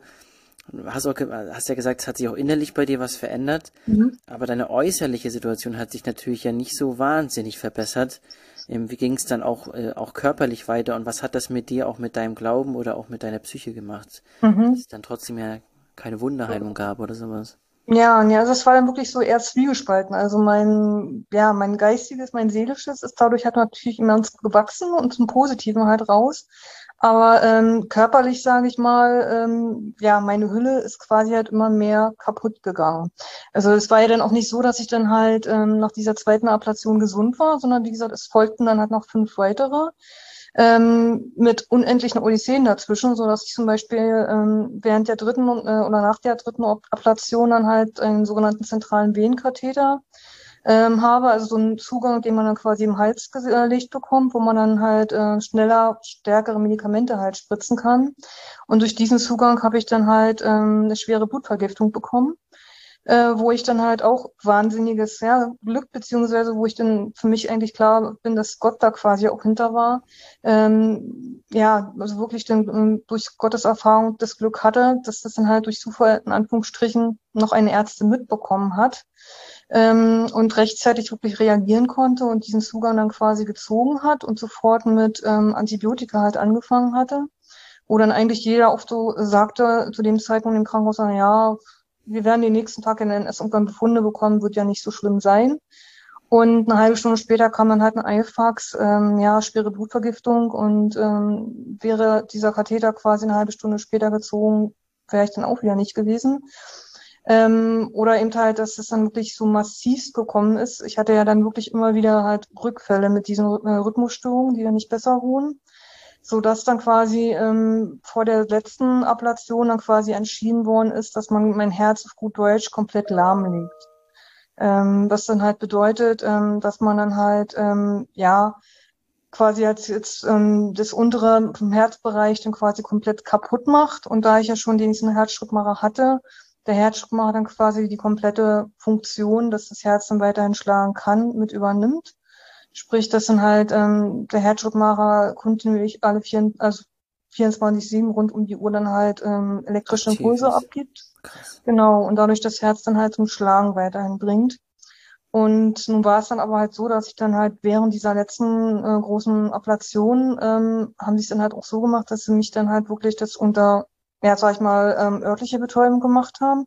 hast auch hast ja gesagt, es hat sich auch innerlich bei dir was verändert, mhm. aber deine äußerliche Situation hat sich natürlich ja nicht so wahnsinnig verbessert. Ähm, wie ging es dann auch, äh, auch körperlich weiter und was hat das mit dir auch mit deinem Glauben oder auch mit deiner Psyche gemacht? Mhm. Dass es dann trotzdem ja keine Wunderheilung gab oder sowas. Ja, ja, das war dann wirklich so eher zwiegespalten. Also mein, ja, mein geistiges, mein seelisches ist dadurch halt natürlich immens gewachsen und zum Positiven halt raus. Aber ähm, körperlich, sage ich mal, ähm, ja, meine Hülle ist quasi halt immer mehr kaputt gegangen. Also es war ja dann auch nicht so, dass ich dann halt ähm, nach dieser zweiten Ablation gesund war, sondern wie gesagt, es folgten dann halt noch fünf weitere ähm, mit unendlichen Odysseen dazwischen, so dass ich zum Beispiel ähm, während der dritten äh, oder nach der dritten Ablation dann halt einen sogenannten zentralen Venenkatheter ähm, habe, also so einen Zugang, den man dann quasi im Hals gelegt bekommt, wo man dann halt äh, schneller stärkere Medikamente halt spritzen kann. Und durch diesen Zugang habe ich dann halt ähm, eine schwere Blutvergiftung bekommen äh, wo ich dann halt auch wahnsinniges ja, Glück, beziehungsweise wo ich dann für mich eigentlich klar bin, dass Gott da quasi auch hinter war. Ähm, ja, also wirklich dann ähm, durch Gottes Erfahrung das Glück hatte, dass das dann halt durch Zufall in Anführungsstrichen noch eine Ärztin mitbekommen hat ähm, und rechtzeitig wirklich reagieren konnte und diesen Zugang dann quasi gezogen hat und sofort mit ähm, Antibiotika halt angefangen hatte wo dann eigentlich jeder oft so sagte zu dem Zeitpunkt im Krankenhaus, na ja, wir werden den nächsten Tag in NS irgendwann Befunde bekommen, wird ja nicht so schlimm sein. Und eine halbe Stunde später kam dann halt ein Eifax, ähm, ja, schwere Blutvergiftung und ähm, wäre dieser Katheter quasi eine halbe Stunde später gezogen, wäre ich dann auch wieder nicht gewesen. Ähm, oder eben halt, dass es dann wirklich so massiv gekommen ist. Ich hatte ja dann wirklich immer wieder halt Rückfälle mit diesen äh, Rhythmusstörungen, die dann nicht besser ruhen so dass dann quasi ähm, vor der letzten Ablation dann quasi entschieden worden ist, dass man mein Herz auf gut Deutsch komplett lahmlegt. Ähm, was dann halt bedeutet, ähm, dass man dann halt ähm, ja quasi jetzt, jetzt ähm, das untere Herzbereich dann quasi komplett kaputt macht. Und da ich ja schon diesen Herzschrittmacher hatte, der Herzschrittmacher dann quasi die komplette Funktion, dass das Herz dann weiterhin schlagen kann, mit übernimmt. Sprich, dass dann halt ähm, der Herzschrittmacher kontinuierlich alle vier, also 24-7 rund um die Uhr dann halt ähm, elektrische Impulse abgibt. Krass. Genau, und dadurch das Herz dann halt zum Schlagen weiterhin bringt. Und nun war es dann aber halt so, dass ich dann halt während dieser letzten äh, großen Ablation ähm, haben sie es dann halt auch so gemacht, dass sie mich dann halt wirklich das unter, ja, sag ich mal, ähm, örtliche Betäubung gemacht haben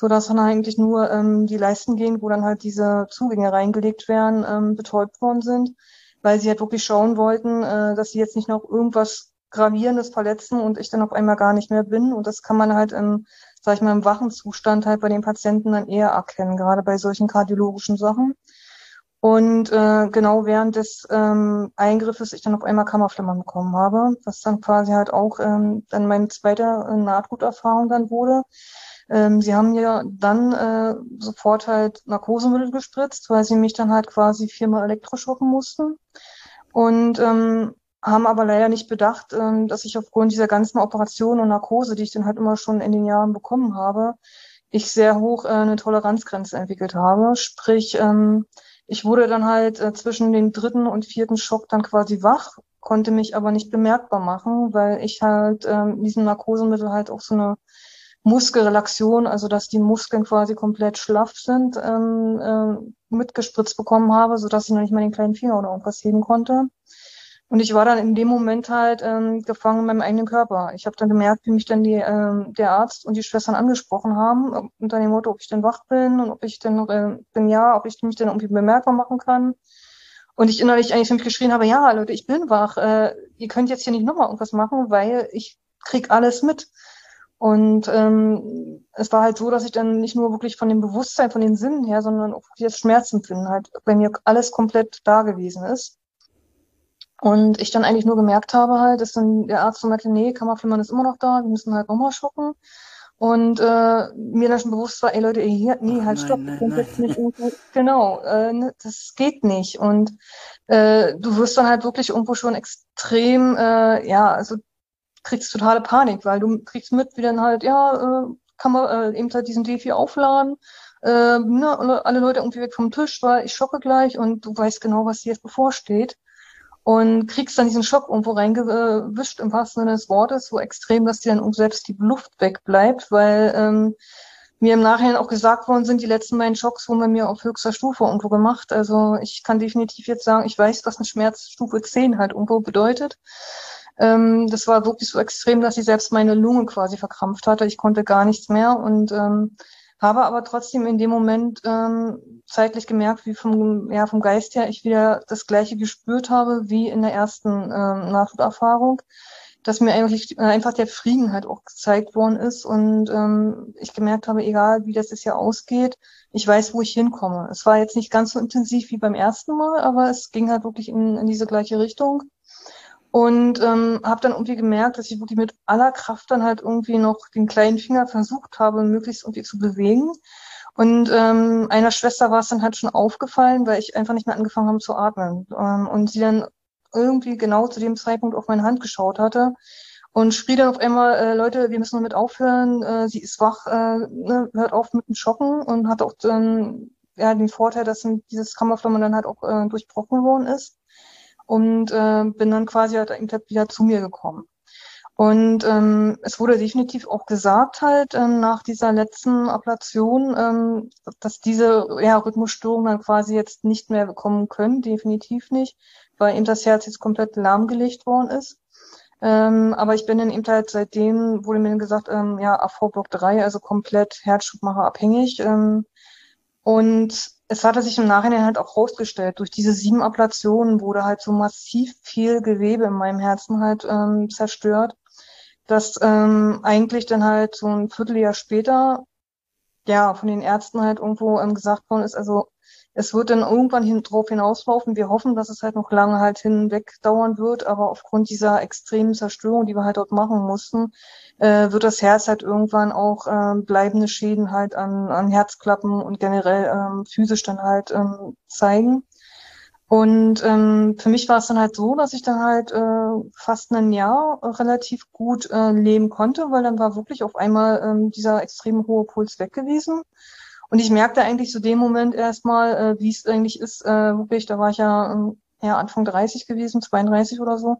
so dass dann eigentlich nur ähm, die Leistengegend, wo dann halt diese Zugänge reingelegt werden, ähm, betäubt worden sind, weil sie halt wirklich schauen wollten, äh, dass sie jetzt nicht noch irgendwas Gravierendes verletzen und ich dann auf einmal gar nicht mehr bin. Und das kann man halt im, sag ich mal, im wachen Zustand halt bei den Patienten dann eher erkennen, gerade bei solchen kardiologischen Sachen. Und äh, genau während des ähm, Eingriffes ich dann auf einmal Kammerflimmern bekommen habe, was dann quasi halt auch ähm, dann meine zweite äh, Nahtoderfahrung dann wurde. Ähm, sie haben ja dann äh, sofort halt Narkosemittel gespritzt, weil sie mich dann halt quasi viermal elektroschocken mussten. Und ähm, haben aber leider nicht bedacht, ähm, dass ich aufgrund dieser ganzen Operationen und Narkose, die ich dann halt immer schon in den Jahren bekommen habe, ich sehr hoch äh, eine Toleranzgrenze entwickelt habe. Sprich, ähm, ich wurde dann halt äh, zwischen dem dritten und vierten Schock dann quasi wach, konnte mich aber nicht bemerkbar machen, weil ich halt ähm, diesem Narkosemittel halt auch so eine Muskelrelaxion, also dass die Muskeln quasi komplett schlaff sind, ähm, äh, mitgespritzt bekommen habe, so dass ich noch nicht mal den kleinen Finger oder irgendwas heben konnte. Und ich war dann in dem Moment halt ähm, gefangen in meinem eigenen Körper. Ich habe dann gemerkt, wie mich dann die, ähm, der Arzt und die Schwestern angesprochen haben, unter dem Motto, ob ich denn wach bin und ob ich denn, äh, bin ja, ob ich mich denn irgendwie bemerkbar machen kann. Und ich innerlich eigentlich für mich geschrien habe, ja, Leute, ich bin wach. Äh, ihr könnt jetzt hier nicht nochmal irgendwas machen, weil ich krieg alles mit. Und ähm, es war halt so, dass ich dann nicht nur wirklich von dem Bewusstsein, von den Sinnen her, sondern auch das Schmerzempfinden halt bei mir alles komplett da gewesen ist. Und ich dann eigentlich nur gemerkt habe halt, dass dann der Arzt so meinte, nee, Kammerflimmern ist immer noch da, wir müssen halt nochmal schocken. Und äh, mir dann schon bewusst war, ey Leute, ey, hier, nee, oh, halt nein, stopp, nein, nein. Nicht genau, äh, ne, das geht nicht. Und äh, du wirst dann halt wirklich irgendwo schon extrem, äh, ja, also kriegst totale Panik, weil du kriegst mit, wie dann halt, ja, äh, kann man äh, eben halt diesen D4 aufladen, äh, ne, alle Leute irgendwie weg vom Tisch, weil ich schocke gleich und du weißt genau, was dir jetzt bevorsteht und kriegst dann diesen Schock irgendwo reingewischt im wahrsten Sinne des Wortes, so extrem, dass dir dann selbst die Luft wegbleibt, weil ähm, mir im Nachhinein auch gesagt worden sind, die letzten beiden Schocks wurden bei mir auf höchster Stufe irgendwo gemacht. Also ich kann definitiv jetzt sagen, ich weiß, was eine Schmerzstufe 10 halt irgendwo bedeutet. Ähm, das war wirklich so extrem, dass ich selbst meine Lunge quasi verkrampft hatte. Ich konnte gar nichts mehr und ähm, habe aber trotzdem in dem Moment ähm, zeitlich gemerkt, wie vom, ja, vom Geist her ich wieder das Gleiche gespürt habe wie in der ersten ähm, Nahtoderfahrung, dass mir eigentlich äh, einfach der Frieden halt auch gezeigt worden ist und ähm, ich gemerkt habe, egal wie das jetzt hier ausgeht, ich weiß, wo ich hinkomme. Es war jetzt nicht ganz so intensiv wie beim ersten Mal, aber es ging halt wirklich in, in diese gleiche Richtung. Und ähm, habe dann irgendwie gemerkt, dass ich wirklich mit aller Kraft dann halt irgendwie noch den kleinen Finger versucht habe, möglichst irgendwie zu bewegen. Und ähm, einer Schwester war es dann halt schon aufgefallen, weil ich einfach nicht mehr angefangen habe zu atmen. Ähm, und sie dann irgendwie genau zu dem Zeitpunkt auf meine Hand geschaut hatte und schrie dann auf einmal, äh, Leute, wir müssen damit aufhören, äh, sie ist wach, äh, ne, hört auf mit dem Schocken und hat auch ähm, ja, den Vorteil, dass dieses Kammerflammern dann halt auch äh, durchbrochen worden ist und äh, bin dann quasi halt wieder zu mir gekommen. Und ähm, es wurde definitiv auch gesagt halt ähm, nach dieser letzten Ablation, ähm, dass diese ja, Rhythmusstörungen dann quasi jetzt nicht mehr kommen können, definitiv nicht, weil eben das Herz jetzt komplett lahmgelegt worden ist. Ähm, aber ich bin dann eben halt seitdem, wurde mir gesagt, ähm, ja, AV-Block 3, also komplett Herzschubmacher abhängig. Ähm, und es hatte sich im Nachhinein halt auch rausgestellt, durch diese sieben Ablationen wurde halt so massiv viel Gewebe in meinem Herzen halt ähm, zerstört, dass ähm, eigentlich dann halt so ein Vierteljahr später ja von den Ärzten halt irgendwo ähm, gesagt worden ist, also es wird dann irgendwann hin, drauf hinauslaufen. Wir hoffen, dass es halt noch lange halt hinweg dauern wird, aber aufgrund dieser extremen Zerstörung, die wir halt dort machen mussten, äh, wird das Herz halt irgendwann auch äh, bleibende Schäden halt an, an Herzklappen und generell ähm, physisch dann halt ähm, zeigen. Und ähm, für mich war es dann halt so, dass ich dann halt äh, fast ein Jahr relativ gut äh, leben konnte, weil dann war wirklich auf einmal ähm, dieser extrem hohe Puls weg gewesen. Und ich merkte eigentlich zu dem Moment erstmal, äh, wie es eigentlich ist, äh, wirklich, da war ich ja, äh, ja Anfang 30 gewesen, 32 oder so,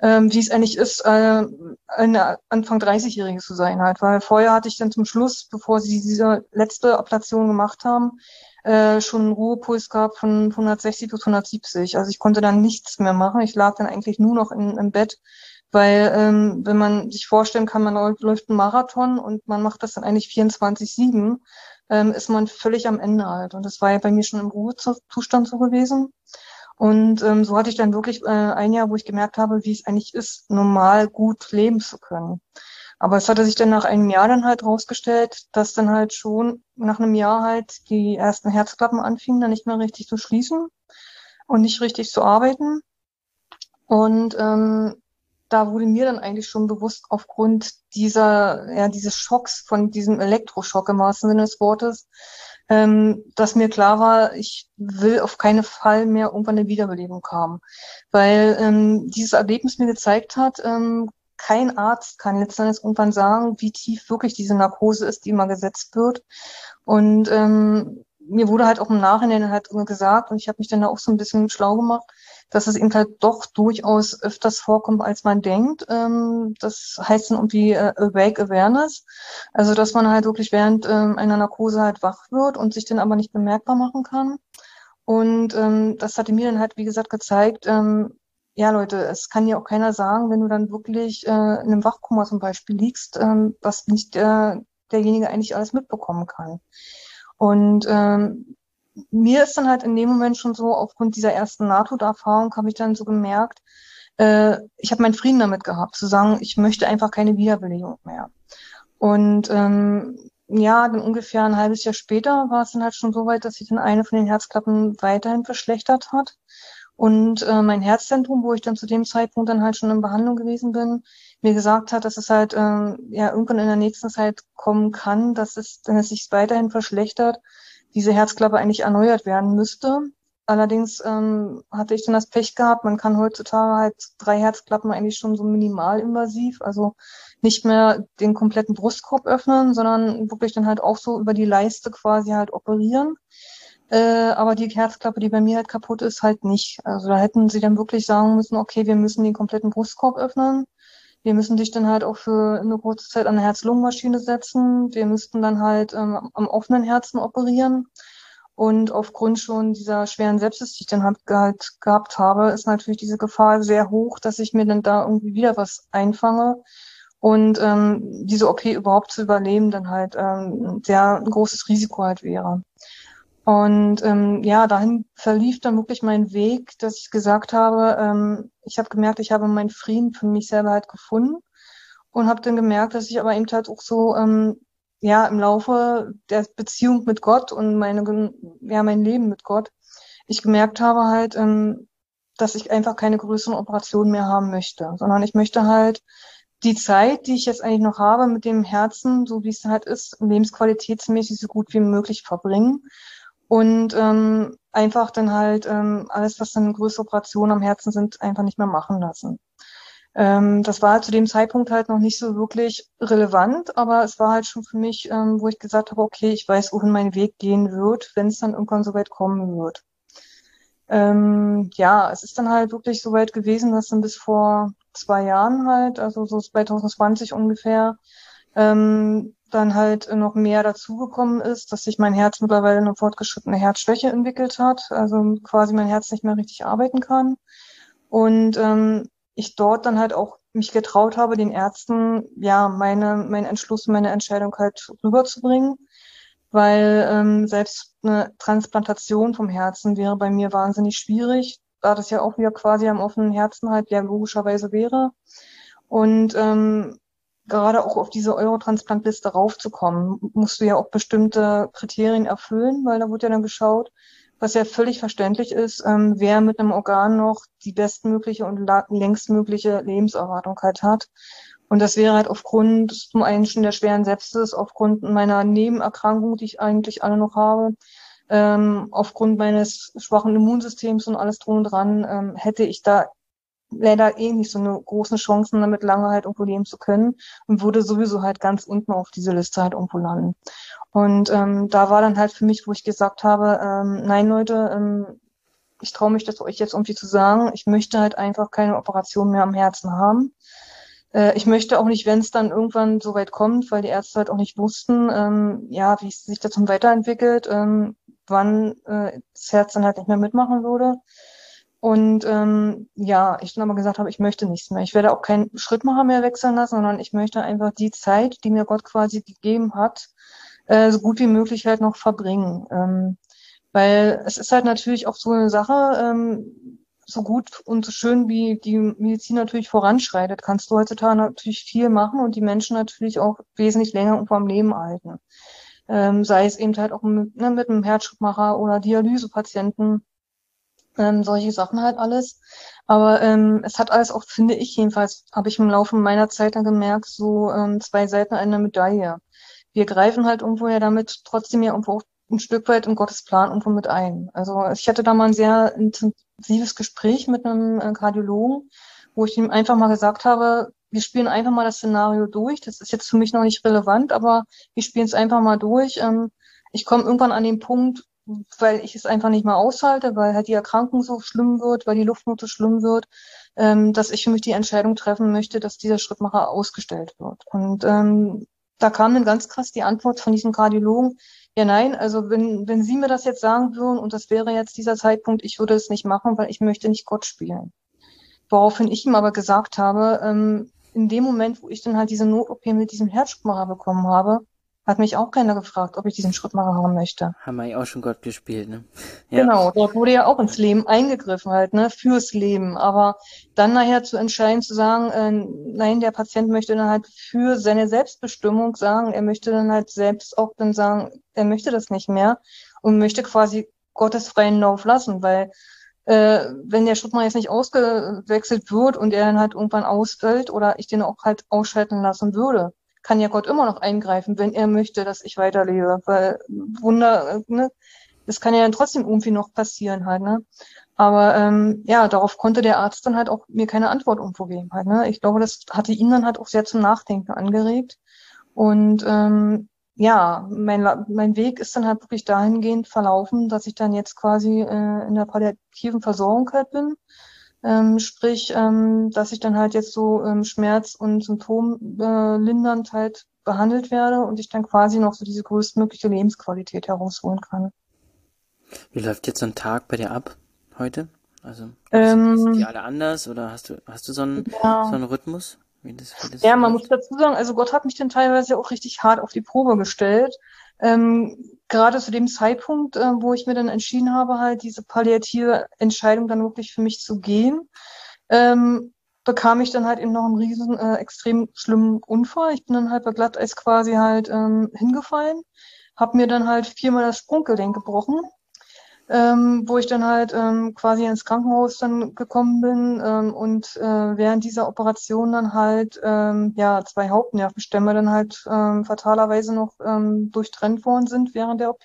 ähm, wie es eigentlich ist, äh, eine Anfang 30-Jährige zu sein halt. Weil vorher hatte ich dann zum Schluss, bevor sie diese letzte Ablation gemacht haben, äh, schon einen Ruhepuls gehabt von 160 bis 170. Also ich konnte dann nichts mehr machen. Ich lag dann eigentlich nur noch in, im Bett, weil ähm, wenn man sich vorstellen kann, man läuft einen Marathon und man macht das dann eigentlich 24-7, ähm, ist man völlig am Ende halt. Und das war ja bei mir schon im Ruhezustand so gewesen. Und ähm, so hatte ich dann wirklich äh, ein Jahr, wo ich gemerkt habe, wie es eigentlich ist, normal gut leben zu können. Aber es hatte sich dann nach einem Jahr dann halt rausgestellt, dass dann halt schon nach einem Jahr halt die ersten Herzklappen anfingen, dann nicht mehr richtig zu schließen und nicht richtig zu arbeiten. Und ähm, da wurde mir dann eigentlich schon bewusst aufgrund dieser, ja, dieses Schocks, von diesem Elektroschock im wahrsten Sinne des Wortes, ähm, dass mir klar war, ich will auf keinen Fall mehr irgendwann eine Wiederbelebung haben. Weil ähm, dieses Erlebnis mir gezeigt hat, ähm, kein Arzt kann letztendlich irgendwann sagen, wie tief wirklich diese Narkose ist, die immer gesetzt wird. Und ähm, mir wurde halt auch im Nachhinein halt gesagt, und ich habe mich dann auch so ein bisschen schlau gemacht, dass es eben halt doch durchaus öfters vorkommt, als man denkt. Ähm, das heißt dann irgendwie äh, Awake Awareness. Also, dass man halt wirklich während ähm, einer Narkose halt wach wird und sich dann aber nicht bemerkbar machen kann. Und ähm, das hatte mir dann halt, wie gesagt, gezeigt, ähm, ja Leute, es kann ja auch keiner sagen, wenn du dann wirklich äh, in einem Wachkoma zum Beispiel liegst, ähm, was nicht äh, derjenige eigentlich alles mitbekommen kann. Und ähm, mir ist dann halt in dem Moment schon so, aufgrund dieser ersten Nahtoderfahrung habe ich dann so gemerkt, äh, ich habe meinen Frieden damit gehabt, zu sagen, ich möchte einfach keine Wiederbelegung mehr. Und ähm, ja, dann ungefähr ein halbes Jahr später war es dann halt schon so weit, dass sich dann eine von den Herzklappen weiterhin verschlechtert hat. Und äh, mein Herzzentrum, wo ich dann zu dem Zeitpunkt dann halt schon in Behandlung gewesen bin, mir gesagt hat, dass es halt äh, ja irgendwann in der nächsten Zeit kommen kann, dass es, wenn es sich weiterhin verschlechtert, diese Herzklappe eigentlich erneuert werden müsste. Allerdings ähm, hatte ich dann das Pech gehabt, man kann heutzutage halt drei Herzklappen eigentlich schon so minimalinvasiv, also nicht mehr den kompletten Brustkorb öffnen, sondern wirklich dann halt auch so über die Leiste quasi halt operieren. Äh, aber die Herzklappe, die bei mir halt kaputt ist, halt nicht. Also da hätten sie dann wirklich sagen müssen, okay, wir müssen den kompletten Brustkorb öffnen. Wir müssen dich dann halt auch für eine kurze Zeit an eine Herz-Lungen-Maschine setzen. Wir müssten dann halt ähm, am offenen Herzen operieren. Und aufgrund schon dieser schweren Sepsis, die ich dann halt, halt gehabt habe, ist natürlich diese Gefahr sehr hoch, dass ich mir dann da irgendwie wieder was einfange und ähm, diese OP überhaupt zu überleben dann halt ähm, sehr großes Risiko halt wäre. Und ähm, ja, dahin verlief dann wirklich mein Weg, dass ich gesagt habe, ähm, ich habe gemerkt, ich habe meinen Frieden für mich selber halt gefunden und habe dann gemerkt, dass ich aber eben halt auch so ähm, ja im Laufe der Beziehung mit Gott und meine ja mein Leben mit Gott, ich gemerkt habe halt, ähm, dass ich einfach keine größeren Operationen mehr haben möchte, sondern ich möchte halt die Zeit, die ich jetzt eigentlich noch habe mit dem Herzen, so wie es halt ist, lebensqualitätsmäßig so gut wie möglich verbringen und ähm, einfach dann halt ähm, alles, was dann größere Operationen am Herzen sind, einfach nicht mehr machen lassen. Ähm, das war zu dem Zeitpunkt halt noch nicht so wirklich relevant, aber es war halt schon für mich, ähm, wo ich gesagt habe, okay, ich weiß, wohin mein Weg gehen wird, wenn es dann irgendwann so weit kommen wird. Ähm, ja, es ist dann halt wirklich so weit gewesen, dass dann bis vor zwei Jahren halt, also so 2020 ungefähr, ähm, dann halt noch mehr dazugekommen ist, dass sich mein Herz mittlerweile eine fortgeschrittene Herzschwäche entwickelt hat, also quasi mein Herz nicht mehr richtig arbeiten kann. Und ähm, ich dort dann halt auch mich getraut habe, den Ärzten ja meine, meinen Entschluss, meine Entscheidung halt rüberzubringen. Weil ähm, selbst eine Transplantation vom Herzen wäre bei mir wahnsinnig schwierig, da das ja auch wieder quasi am offenen Herzen halt ja logischerweise wäre. Und ähm, gerade auch auf diese Eurotransplantliste raufzukommen, musst du ja auch bestimmte Kriterien erfüllen, weil da wird ja dann geschaut, was ja völlig verständlich ist, ähm, wer mit einem Organ noch die bestmögliche und längstmögliche Lebenserwartung halt hat. Und das wäre halt aufgrund zum einen schon der schweren Sepsis, aufgrund meiner Nebenerkrankung, die ich eigentlich alle noch habe, ähm, aufgrund meines schwachen Immunsystems und alles drum und dran, ähm, hätte ich da leider eh nicht so eine großen Chancen, damit lange halt irgendwo leben zu können und würde sowieso halt ganz unten auf diese Liste halt irgendwo landen. Und ähm, da war dann halt für mich, wo ich gesagt habe, ähm, nein Leute, ähm, ich traue mich das euch jetzt irgendwie zu sagen, ich möchte halt einfach keine Operation mehr am Herzen haben. Äh, ich möchte auch nicht, wenn es dann irgendwann so weit kommt, weil die Ärzte halt auch nicht wussten, ähm, ja, wie es sich das dann weiterentwickelt, ähm, wann äh, das Herz dann halt nicht mehr mitmachen würde und ähm, ja, ich dann aber gesagt habe, ich möchte nichts mehr. Ich werde auch keinen Schrittmacher mehr wechseln lassen, sondern ich möchte einfach die Zeit, die mir Gott quasi gegeben hat, äh, so gut wie möglich halt noch verbringen. Ähm, weil es ist halt natürlich auch so eine Sache, ähm, so gut und so schön wie die Medizin natürlich voranschreitet, kannst du heutzutage natürlich viel machen und die Menschen natürlich auch wesentlich länger irgendwo am Leben halten. Ähm, sei es eben halt auch mit, ne, mit einem Herzschrittmacher oder Dialysepatienten, ähm, solche Sachen halt alles. Aber ähm, es hat alles auch, finde ich jedenfalls, habe ich im Laufe meiner Zeit dann gemerkt, so ähm, zwei Seiten einer Medaille. Wir greifen halt irgendwo ja damit trotzdem ja irgendwo auch ein Stück weit in Gottes Plan irgendwo mit ein. Also ich hatte da mal ein sehr intensives Gespräch mit einem äh, Kardiologen, wo ich ihm einfach mal gesagt habe, wir spielen einfach mal das Szenario durch. Das ist jetzt für mich noch nicht relevant, aber wir spielen es einfach mal durch. Ähm, ich komme irgendwann an den Punkt, weil ich es einfach nicht mehr aushalte, weil halt die Erkrankung so schlimm wird, weil die Luftnot so schlimm wird, ähm, dass ich für mich die Entscheidung treffen möchte, dass dieser Schrittmacher ausgestellt wird. Und ähm, da kam dann ganz krass die Antwort von diesem Kardiologen, ja, nein, also wenn, wenn Sie mir das jetzt sagen würden und das wäre jetzt dieser Zeitpunkt, ich würde es nicht machen, weil ich möchte nicht Gott spielen. Woraufhin ich ihm aber gesagt habe, ähm, in dem Moment, wo ich dann halt diese Not-OP mit diesem Herzschmacher bekommen habe, hat mich auch keiner gefragt, ob ich diesen Schrittmacher haben möchte. Haben wir ja auch schon Gott gespielt, ne? Ja. Genau, dort wurde ja auch ins Leben eingegriffen halt, ne, fürs Leben. Aber dann nachher zu entscheiden, zu sagen, äh, nein, der Patient möchte dann halt für seine Selbstbestimmung sagen, er möchte dann halt selbst auch dann sagen, er möchte das nicht mehr und möchte quasi Gottes freien Lauf lassen, weil äh, wenn der Schrittmacher jetzt nicht ausgewechselt wird und er dann halt irgendwann ausfällt oder ich den auch halt ausschalten lassen würde, kann ja Gott immer noch eingreifen, wenn er möchte, dass ich weiterlebe. Weil Wunder, ne, das kann ja dann trotzdem irgendwie noch passieren halt, ne? Aber ähm, ja, darauf konnte der Arzt dann halt auch mir keine Antwort irgendwo geben halt, ne? Ich glaube, das hatte ihn dann halt auch sehr zum Nachdenken angeregt. Und ähm, ja, mein, mein Weg ist dann halt wirklich dahingehend verlaufen, dass ich dann jetzt quasi äh, in der palliativen Versorgung halt bin. Ähm, sprich, ähm, dass ich dann halt jetzt so ähm, Schmerz- und Symptomlindernd äh, halt behandelt werde und ich dann quasi noch so diese größtmögliche Lebensqualität herausholen kann. Wie läuft jetzt so ein Tag bei dir ab heute? Also ähm, sind die alle anders oder hast du hast du so einen, ja. so einen Rhythmus? Wie das, wie das ja, man muss dazu sagen, also Gott hat mich dann teilweise auch richtig hart auf die Probe gestellt. Ähm, gerade zu dem Zeitpunkt, äh, wo ich mir dann entschieden habe, halt diese palliative Entscheidung dann wirklich für mich zu gehen, ähm, bekam ich dann halt eben noch einen riesen, äh, extrem schlimmen Unfall. Ich bin dann halt bei Glatteis quasi halt ähm, hingefallen, habe mir dann halt viermal das Sprunggelenk gebrochen ähm, wo ich dann halt ähm, quasi ins Krankenhaus dann gekommen bin ähm, und äh, während dieser Operation dann halt ähm, ja zwei Hauptnervenstämme dann halt ähm, fatalerweise noch ähm, durchtrennt worden sind während der OP.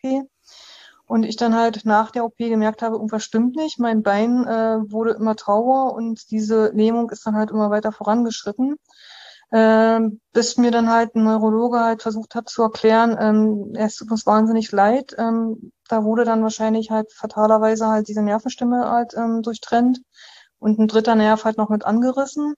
Und ich dann halt nach der OP gemerkt habe, irgendwas stimmt nicht. Mein Bein äh, wurde immer trauer und diese Lähmung ist dann halt immer weiter vorangeschritten. Ähm, bis mir dann halt ein Neurologe halt versucht hat zu erklären, ähm, es tut uns wahnsinnig leid, ähm, da wurde dann wahrscheinlich halt fatalerweise halt diese Nervenstimme halt ähm, durchtrennt und ein dritter Nerv halt noch mit angerissen,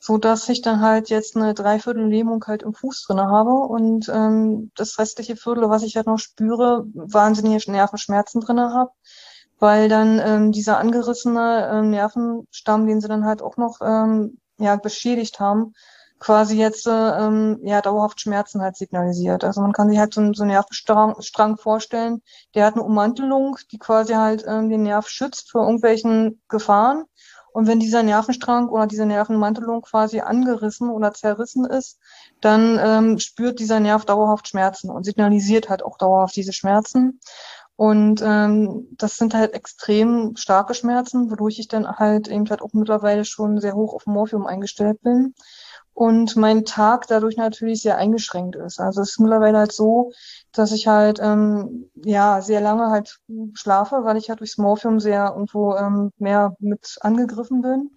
so dass ich dann halt jetzt eine Dreiviertel Lähmung halt im Fuß drinne habe und ähm, das restliche Viertel, was ich halt noch spüre, wahnsinnige Nervenschmerzen drinne habe, weil dann ähm, dieser angerissene ähm, Nervenstamm, den sie dann halt auch noch ähm, ja beschädigt haben, quasi jetzt ähm, ja dauerhaft Schmerzen halt signalisiert. Also man kann sich halt so, so einen Nervenstrang Strang vorstellen, der hat eine Ummantelung, die quasi halt ähm, den Nerv schützt vor irgendwelchen Gefahren. Und wenn dieser Nervenstrang oder diese Nervenmantelung quasi angerissen oder zerrissen ist, dann ähm, spürt dieser Nerv dauerhaft Schmerzen und signalisiert halt auch dauerhaft diese Schmerzen. Und ähm, das sind halt extrem starke Schmerzen, wodurch ich dann halt eben halt auch mittlerweile schon sehr hoch auf Morphium eingestellt bin und mein Tag dadurch natürlich sehr eingeschränkt ist. Also es ist mittlerweile halt so, dass ich halt ähm, ja sehr lange halt schlafe, weil ich halt durchs Morphium sehr irgendwo ähm, mehr mit angegriffen bin.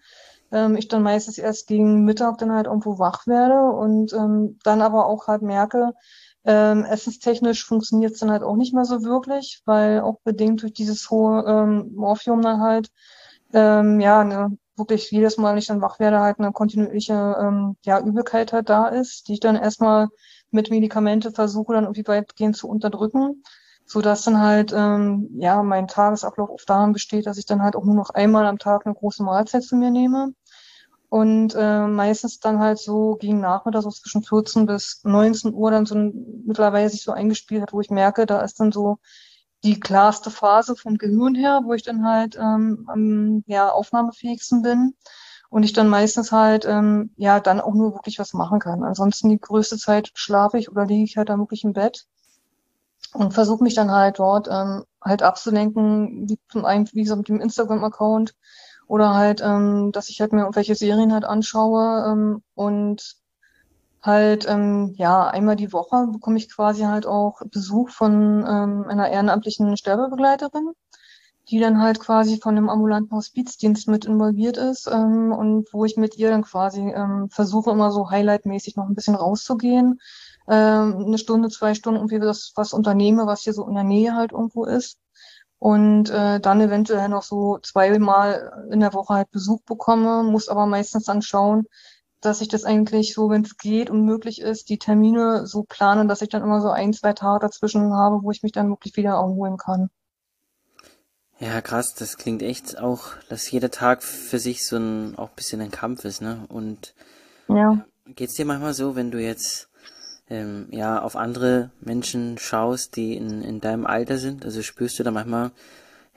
Ähm, ich dann meistens erst gegen Mittag dann halt irgendwo wach werde und ähm, dann aber auch halt merke, ähm, essenstechnisch funktioniert es dann halt auch nicht mehr so wirklich, weil auch bedingt durch dieses hohe ähm, Morphium dann halt ähm, ja eine wirklich jedes Mal, wenn ich dann wach werde, halt eine kontinuierliche ähm, ja, Übelkeit halt da ist, die ich dann erstmal mit Medikamente versuche dann irgendwie weitgehend zu unterdrücken, so dass dann halt ähm, ja mein Tagesablauf oft daran besteht, dass ich dann halt auch nur noch einmal am Tag eine große Mahlzeit zu mir nehme. Und äh, meistens dann halt so gegen Nachmittag so zwischen 14 bis 19 Uhr dann so mittlerweile sich so eingespielt hat, wo ich merke, da ist dann so die klarste Phase vom Gehirn her, wo ich dann halt ähm, am ja, aufnahmefähigsten bin und ich dann meistens halt ähm, ja dann auch nur wirklich was machen kann. Ansonsten die größte Zeit schlafe ich oder liege ich halt dann wirklich im Bett und versuche mich dann halt dort ähm, halt abzulenken, wie zum einen wie so mit dem Instagram-Account oder halt, ähm, dass ich halt mir irgendwelche Serien halt anschaue ähm, und halt, ähm, ja, einmal die Woche bekomme ich quasi halt auch Besuch von ähm, einer ehrenamtlichen Sterbebegleiterin, die dann halt quasi von einem ambulanten Hospizdienst mit involviert ist ähm, und wo ich mit ihr dann quasi ähm, versuche, immer so highlightmäßig noch ein bisschen rauszugehen, ähm, eine Stunde, zwei Stunden irgendwie das was unternehme, was hier so in der Nähe halt irgendwo ist. Und äh, dann eventuell noch so zweimal in der Woche halt Besuch bekomme, muss aber meistens dann schauen, dass ich das eigentlich so, wenn es geht und möglich ist, die Termine so plane, dass ich dann immer so ein, zwei Tage dazwischen habe, wo ich mich dann wirklich wieder erholen kann. Ja, krass, das klingt echt auch, dass jeder Tag für sich so ein auch ein bisschen ein Kampf ist, ne? Und ja. geht's dir manchmal so, wenn du jetzt ähm, ja auf andere Menschen schaust, die in, in deinem Alter sind? Also spürst du da manchmal,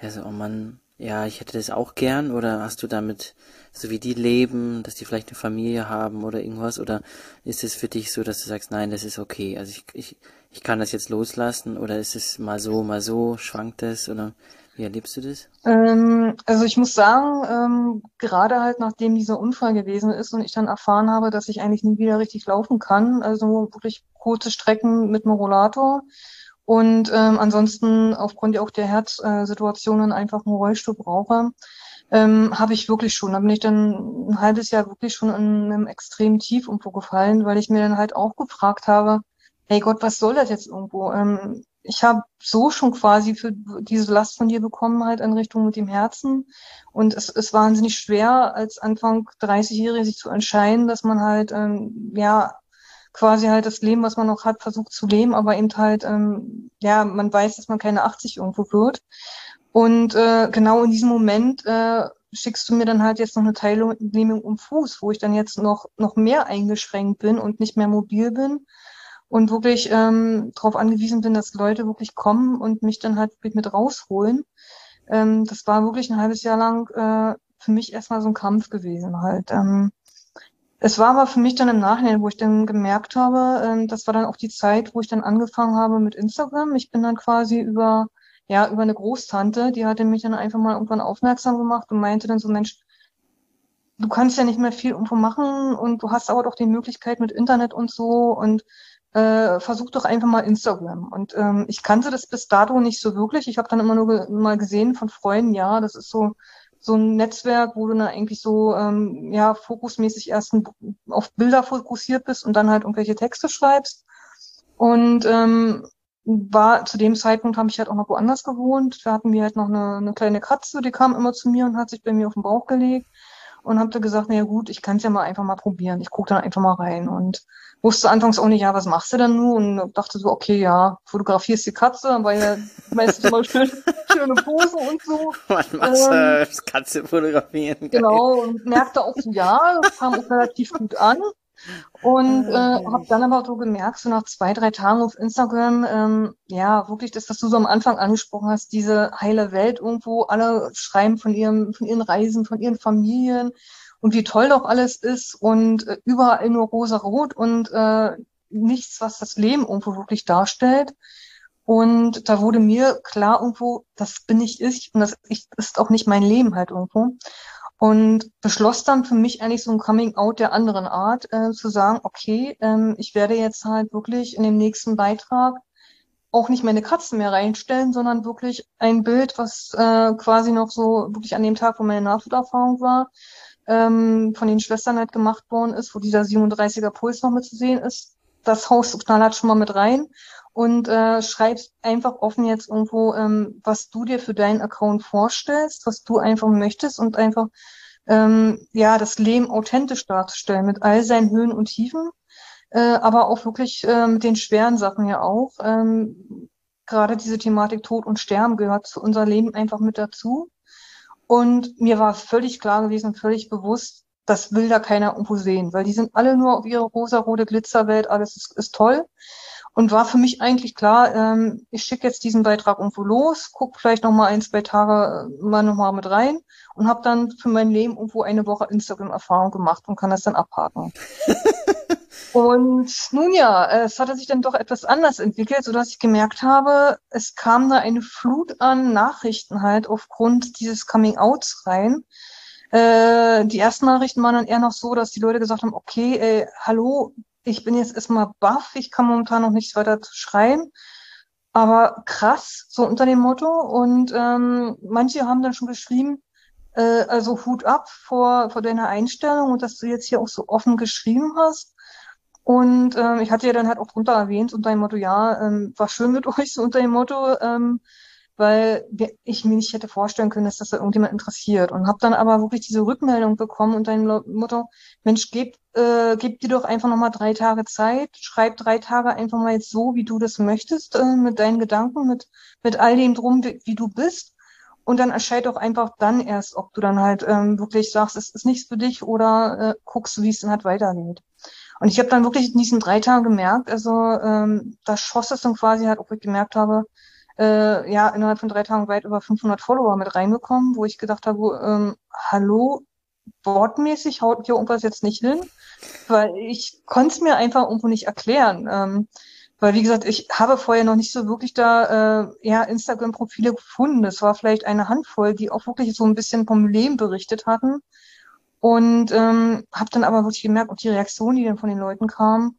ja so, oh Mann, ja, ich hätte das auch gern, oder hast du damit so wie die leben, dass die vielleicht eine Familie haben oder irgendwas? Oder ist es für dich so, dass du sagst, nein, das ist okay, also ich, ich, ich kann das jetzt loslassen? Oder ist es mal so, mal so, schwankt das? Oder wie erlebst du das? Ähm, also ich muss sagen, ähm, gerade halt nachdem dieser Unfall gewesen ist und ich dann erfahren habe, dass ich eigentlich nie wieder richtig laufen kann, also wirklich kurze Strecken mit dem Rollator, und ähm, ansonsten aufgrund ja auch der Herzsituationen einfach einen Rollstuhl brauche, ähm, habe ich wirklich schon. Da bin ich dann ein halbes Jahr wirklich schon in einem extremen Tief irgendwo gefallen, weil ich mir dann halt auch gefragt habe, hey Gott, was soll das jetzt irgendwo? Ähm, ich habe so schon quasi für diese Last von dir bekommen, halt in Richtung mit dem Herzen. Und es ist wahnsinnig schwer, als Anfang 30-Jährige sich zu entscheiden, dass man halt, ähm, ja, quasi halt das Leben, was man noch hat, versucht zu leben, aber eben halt, ähm, ja, man weiß, dass man keine 80 irgendwo wird. Und äh, genau in diesem Moment äh, schickst du mir dann halt jetzt noch eine Teilnehmung um Fuß, wo ich dann jetzt noch, noch mehr eingeschränkt bin und nicht mehr mobil bin und wirklich ähm, darauf angewiesen bin, dass Leute wirklich kommen und mich dann halt mit rausholen. Ähm, das war wirklich ein halbes Jahr lang äh, für mich erstmal so ein Kampf gewesen halt. Ähm, es war aber für mich dann im Nachhinein, wo ich dann gemerkt habe, ähm, das war dann auch die Zeit, wo ich dann angefangen habe mit Instagram. Ich bin dann quasi über ja, über eine Großtante, die hatte mich dann einfach mal irgendwann aufmerksam gemacht und meinte dann so, Mensch, du kannst ja nicht mehr viel irgendwo machen und du hast aber doch die Möglichkeit mit Internet und so und äh, versuch doch einfach mal Instagram. Und ähm, ich kannte das bis dato nicht so wirklich. Ich habe dann immer nur ge mal gesehen von Freunden, ja, das ist so so ein Netzwerk, wo du dann eigentlich so ähm, ja fokusmäßig erst auf Bilder fokussiert bist und dann halt irgendwelche Texte schreibst. Und ähm, war zu dem Zeitpunkt habe ich halt auch noch woanders gewohnt. Da hatten wir halt noch eine, eine kleine Katze, die kam immer zu mir und hat sich bei mir auf den Bauch gelegt und habe da gesagt, naja gut, ich kann es ja mal einfach mal probieren. Ich gucke dann einfach mal rein und wusste anfangs auch nicht, ja, was machst du denn nun? Und dachte so, okay, ja, fotografierst die Katze, weil ja meistens immer schön, schöne Pose und so. Was machst du? Ähm, Katze fotografieren. Genau, und merkte auch so, ja, kam auch relativ gut an. Und äh, habe dann aber so gemerkt, so nach zwei, drei Tagen auf Instagram, ähm, ja, wirklich das, was du so am Anfang angesprochen hast, diese heile Welt irgendwo, alle schreiben von ihrem, von ihren Reisen, von ihren Familien und wie toll doch alles ist und äh, überall nur rosa-rot und äh, nichts, was das Leben irgendwo wirklich darstellt. Und da wurde mir klar irgendwo, das bin nicht ich und das ist auch nicht mein Leben halt irgendwo und beschloss dann für mich eigentlich so ein Coming Out der anderen Art, äh, zu sagen, okay, ähm, ich werde jetzt halt wirklich in dem nächsten Beitrag auch nicht meine Katzen mehr reinstellen, sondern wirklich ein Bild, was äh, quasi noch so wirklich an dem Tag, wo meine Nahtoderfahrung war, ähm, von den Schwestern halt gemacht worden ist, wo dieser 37er Puls noch mit zu sehen ist. Das haust du knallhart schon mal mit rein und äh, schreibst einfach offen jetzt irgendwo, ähm, was du dir für deinen Account vorstellst, was du einfach möchtest und einfach ähm, ja das Leben authentisch darzustellen mit all seinen Höhen und Tiefen, äh, aber auch wirklich äh, mit den schweren Sachen ja auch. Ähm, Gerade diese Thematik Tod und Sterben gehört zu unser Leben einfach mit dazu. Und mir war völlig klar gewesen, völlig bewusst, das will da keiner irgendwo sehen, weil die sind alle nur auf ihre rosa-rote Glitzerwelt, alles ist, ist toll. Und war für mich eigentlich klar, ähm, ich schicke jetzt diesen Beitrag irgendwo los, guck vielleicht noch mal ein, zwei Tage äh, mal noch mal mit rein und habe dann für mein Leben irgendwo eine Woche Instagram-Erfahrung gemacht und kann das dann abhaken. und nun ja, es hatte sich dann doch etwas anders entwickelt, so dass ich gemerkt habe, es kam da eine Flut an Nachrichten halt aufgrund dieses Coming-Outs rein. Äh, die ersten Nachrichten waren dann eher noch so, dass die Leute gesagt haben, okay, ey, hallo, ich bin jetzt erstmal baff, ich kann momentan noch nichts weiter schreiben. Aber krass, so unter dem Motto. Und ähm, manche haben dann schon geschrieben, äh, also Hut ab vor, vor deiner Einstellung und dass du jetzt hier auch so offen geschrieben hast. Und ähm, ich hatte ja dann halt auch drunter erwähnt unter dem Motto, ja, ähm, war schön mit euch, so unter dem Motto, ähm, weil ich mir nicht hätte vorstellen können, dass das da irgendjemand interessiert. Und habe dann aber wirklich diese Rückmeldung bekommen und dein Motto, Mensch, gib, äh, gib dir doch einfach nochmal drei Tage Zeit, schreib drei Tage einfach mal jetzt so, wie du das möchtest, äh, mit deinen Gedanken, mit, mit all dem drum, wie, wie du bist. Und dann erscheint auch einfach dann erst, ob du dann halt ähm, wirklich sagst, es ist nichts für dich oder äh, guckst, wie es dann halt weitergeht. Und ich habe dann wirklich in diesen drei Tagen gemerkt, also ähm, da schoss es dann quasi halt, ob ich gemerkt habe, äh, ja innerhalb von drei Tagen weit über 500 Follower mit reinbekommen, wo ich gedacht habe, ähm, hallo, wortmäßig haut hier irgendwas jetzt nicht hin, weil ich konnte es mir einfach irgendwo nicht erklären. Ähm, weil, wie gesagt, ich habe vorher noch nicht so wirklich da äh, ja, Instagram-Profile gefunden. Das war vielleicht eine Handvoll, die auch wirklich so ein bisschen vom Leben berichtet hatten. Und ähm, habe dann aber wirklich gemerkt, auch die Reaktion, die dann von den Leuten kam,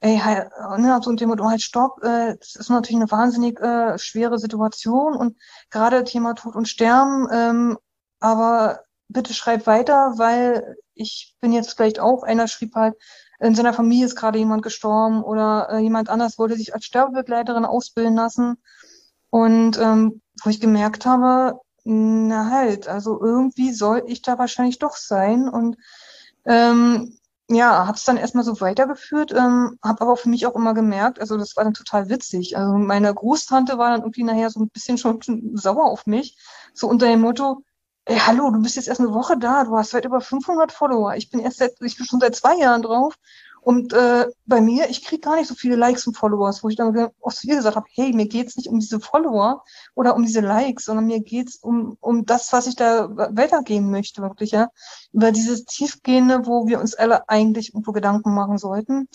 ey, halt, ne, so ein Thema, oh, halt, stopp, äh, das ist natürlich eine wahnsinnig äh, schwere Situation und gerade Thema Tod und Sterben, ähm, aber bitte schreib weiter, weil ich bin jetzt vielleicht auch, einer schrieb halt, in seiner Familie ist gerade jemand gestorben oder äh, jemand anders wollte sich als Sterbebegleiterin ausbilden lassen. Und ähm, wo ich gemerkt habe, na halt, also irgendwie soll ich da wahrscheinlich doch sein. Und ähm, ja, habe es dann erstmal so weitergeführt, ähm, habe aber für mich auch immer gemerkt, also das war dann total witzig. Also meine Großtante war dann irgendwie nachher so ein bisschen schon sauer auf mich, so unter dem Motto, ey, hallo, du bist jetzt erst eine Woche da, du hast seit über 500 Follower, ich bin erst seit, ich bin schon seit zwei Jahren drauf und äh, bei mir, ich kriege gar nicht so viele Likes und Followers, wo ich dann auch zu ihr gesagt habe, hey, mir geht's nicht um diese Follower oder um diese Likes, sondern mir geht's um, um das, was ich da weitergehen möchte, wirklich, ja. Über dieses Tiefgehende, wo wir uns alle eigentlich irgendwo Gedanken machen sollten.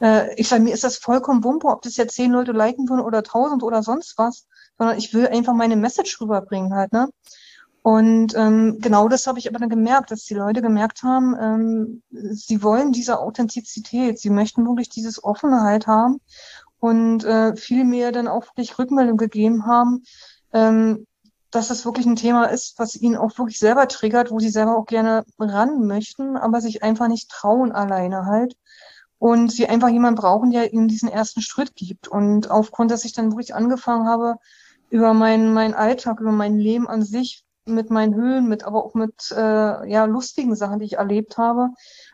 Äh, ich sage, mir ist das vollkommen wumpe, ob das jetzt zehn Leute liken würden oder tausend oder sonst was, sondern ich will einfach meine Message rüberbringen halt, ne? Und ähm, genau das habe ich aber dann gemerkt, dass die Leute gemerkt haben, ähm, sie wollen diese Authentizität, sie möchten wirklich dieses Offenheit haben und äh, viel mehr dann auch wirklich Rückmeldung gegeben haben, ähm, dass es wirklich ein Thema ist, was ihnen auch wirklich selber triggert, wo sie selber auch gerne ran möchten, aber sich einfach nicht trauen alleine halt. Und sie einfach jemanden brauchen, der ihnen diesen ersten Schritt gibt. Und aufgrund, dass ich dann wirklich angefangen habe, über meinen, meinen Alltag, über mein Leben an sich mit meinen Höhen, mit aber auch mit äh, ja lustigen Sachen, die ich erlebt habe,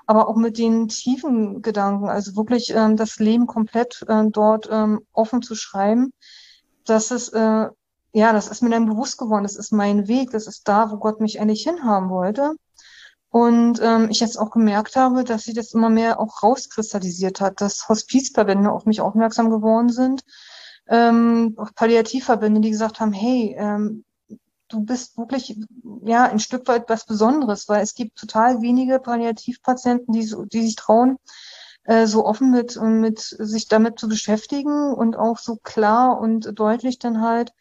aber auch mit den tiefen Gedanken, also wirklich ähm, das Leben komplett äh, dort ähm, offen zu schreiben. Das ist äh, ja, das ist mir dann bewusst geworden. Das ist mein Weg. Das ist da, wo Gott mich eigentlich hinhaben wollte. Und ähm, ich jetzt auch gemerkt habe, dass sich das immer mehr auch rauskristallisiert hat, dass Hospizverbände auf mich aufmerksam geworden sind, ähm, auch Palliativverbände, die gesagt haben, hey, ähm, du bist wirklich ja ein Stück weit was Besonderes, weil es gibt total wenige Palliativpatienten, die, so, die sich trauen, äh, so offen mit, mit sich damit zu beschäftigen und auch so klar und deutlich dann halt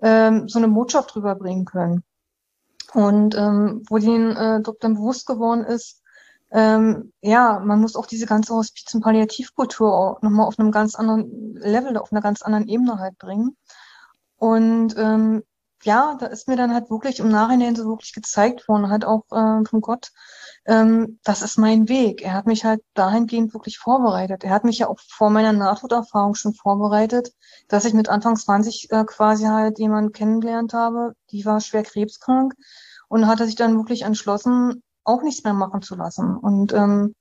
ähm, so eine Botschaft rüberbringen können. Und ähm, wo denen äh, dann bewusst geworden ist, ähm, ja, man muss auch diese ganze Hospiz- und Palliativkultur nochmal auf einem ganz anderen Level, auf einer ganz anderen Ebene halt bringen. Und ähm, ja, da ist mir dann halt wirklich im Nachhinein so wirklich gezeigt worden, halt auch äh, von Gott, ähm, das ist mein Weg. Er hat mich halt dahingehend wirklich vorbereitet. Er hat mich ja auch vor meiner Nahtoderfahrung schon vorbereitet, dass ich mit Anfang 20 äh, quasi halt jemanden kennengelernt habe, die war schwer krebskrank und hatte sich dann wirklich entschlossen, auch nichts mehr machen zu lassen. Und ähm,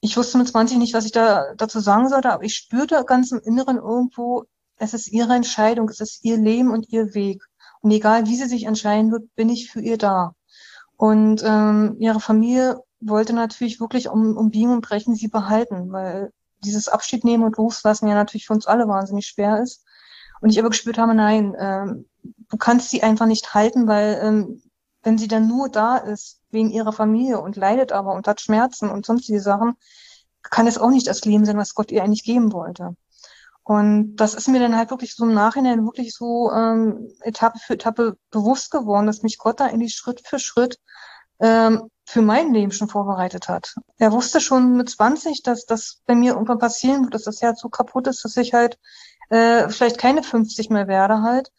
ich wusste mit 20 nicht, was ich da dazu sagen sollte, aber ich spürte ganz im Inneren irgendwo, es ist ihre Entscheidung, es ist ihr Leben und ihr Weg. Und egal, wie sie sich entscheiden wird, bin ich für ihr da. Und ähm, ihre Familie wollte natürlich wirklich um, um Biegen und Brechen sie behalten, weil dieses Abschied nehmen und loslassen ja natürlich für uns alle wahnsinnig schwer ist. Und ich aber gespürt habe, nein, ähm, du kannst sie einfach nicht halten, weil ähm, wenn sie dann nur da ist, wegen ihrer Familie und leidet aber und hat Schmerzen und sonstige Sachen, kann es auch nicht das Leben sein, was Gott ihr eigentlich geben wollte. Und das ist mir dann halt wirklich so im Nachhinein wirklich so ähm, Etappe für Etappe bewusst geworden, dass mich Gott da eigentlich Schritt für Schritt ähm, für mein Leben schon vorbereitet hat. Er wusste schon mit 20, dass das bei mir irgendwann passieren wird, dass das Herz so kaputt ist, dass ich halt äh, vielleicht keine 50 mehr werde halt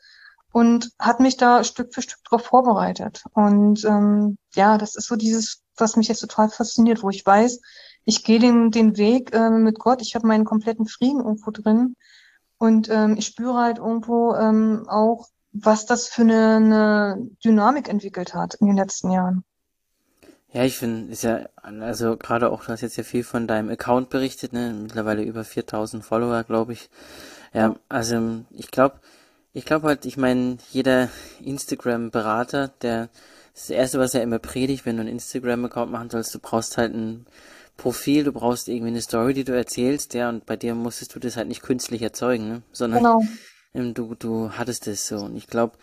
und hat mich da Stück für Stück darauf vorbereitet. Und ähm, ja, das ist so dieses, was mich jetzt total fasziniert, wo ich weiß, ich gehe den, den Weg äh, mit Gott, ich habe meinen kompletten Frieden irgendwo drin und ähm, ich spüre halt irgendwo ähm, auch, was das für eine, eine Dynamik entwickelt hat in den letzten Jahren. Ja, ich finde, ist ja, also gerade auch, du hast jetzt ja viel von deinem Account berichtet, ne? Mittlerweile über 4000 Follower, glaube ich. Ja, also ich glaube, ich glaube halt, ich meine, jeder Instagram-Berater, der das erste, was er immer predigt, wenn du einen Instagram-Account machen sollst, du brauchst halt ein Profil, du brauchst irgendwie eine Story, die du erzählst, ja, und bei dir musstest du das halt nicht künstlich erzeugen, ne? sondern genau. ähm, du, du hattest es so. Und ich glaube,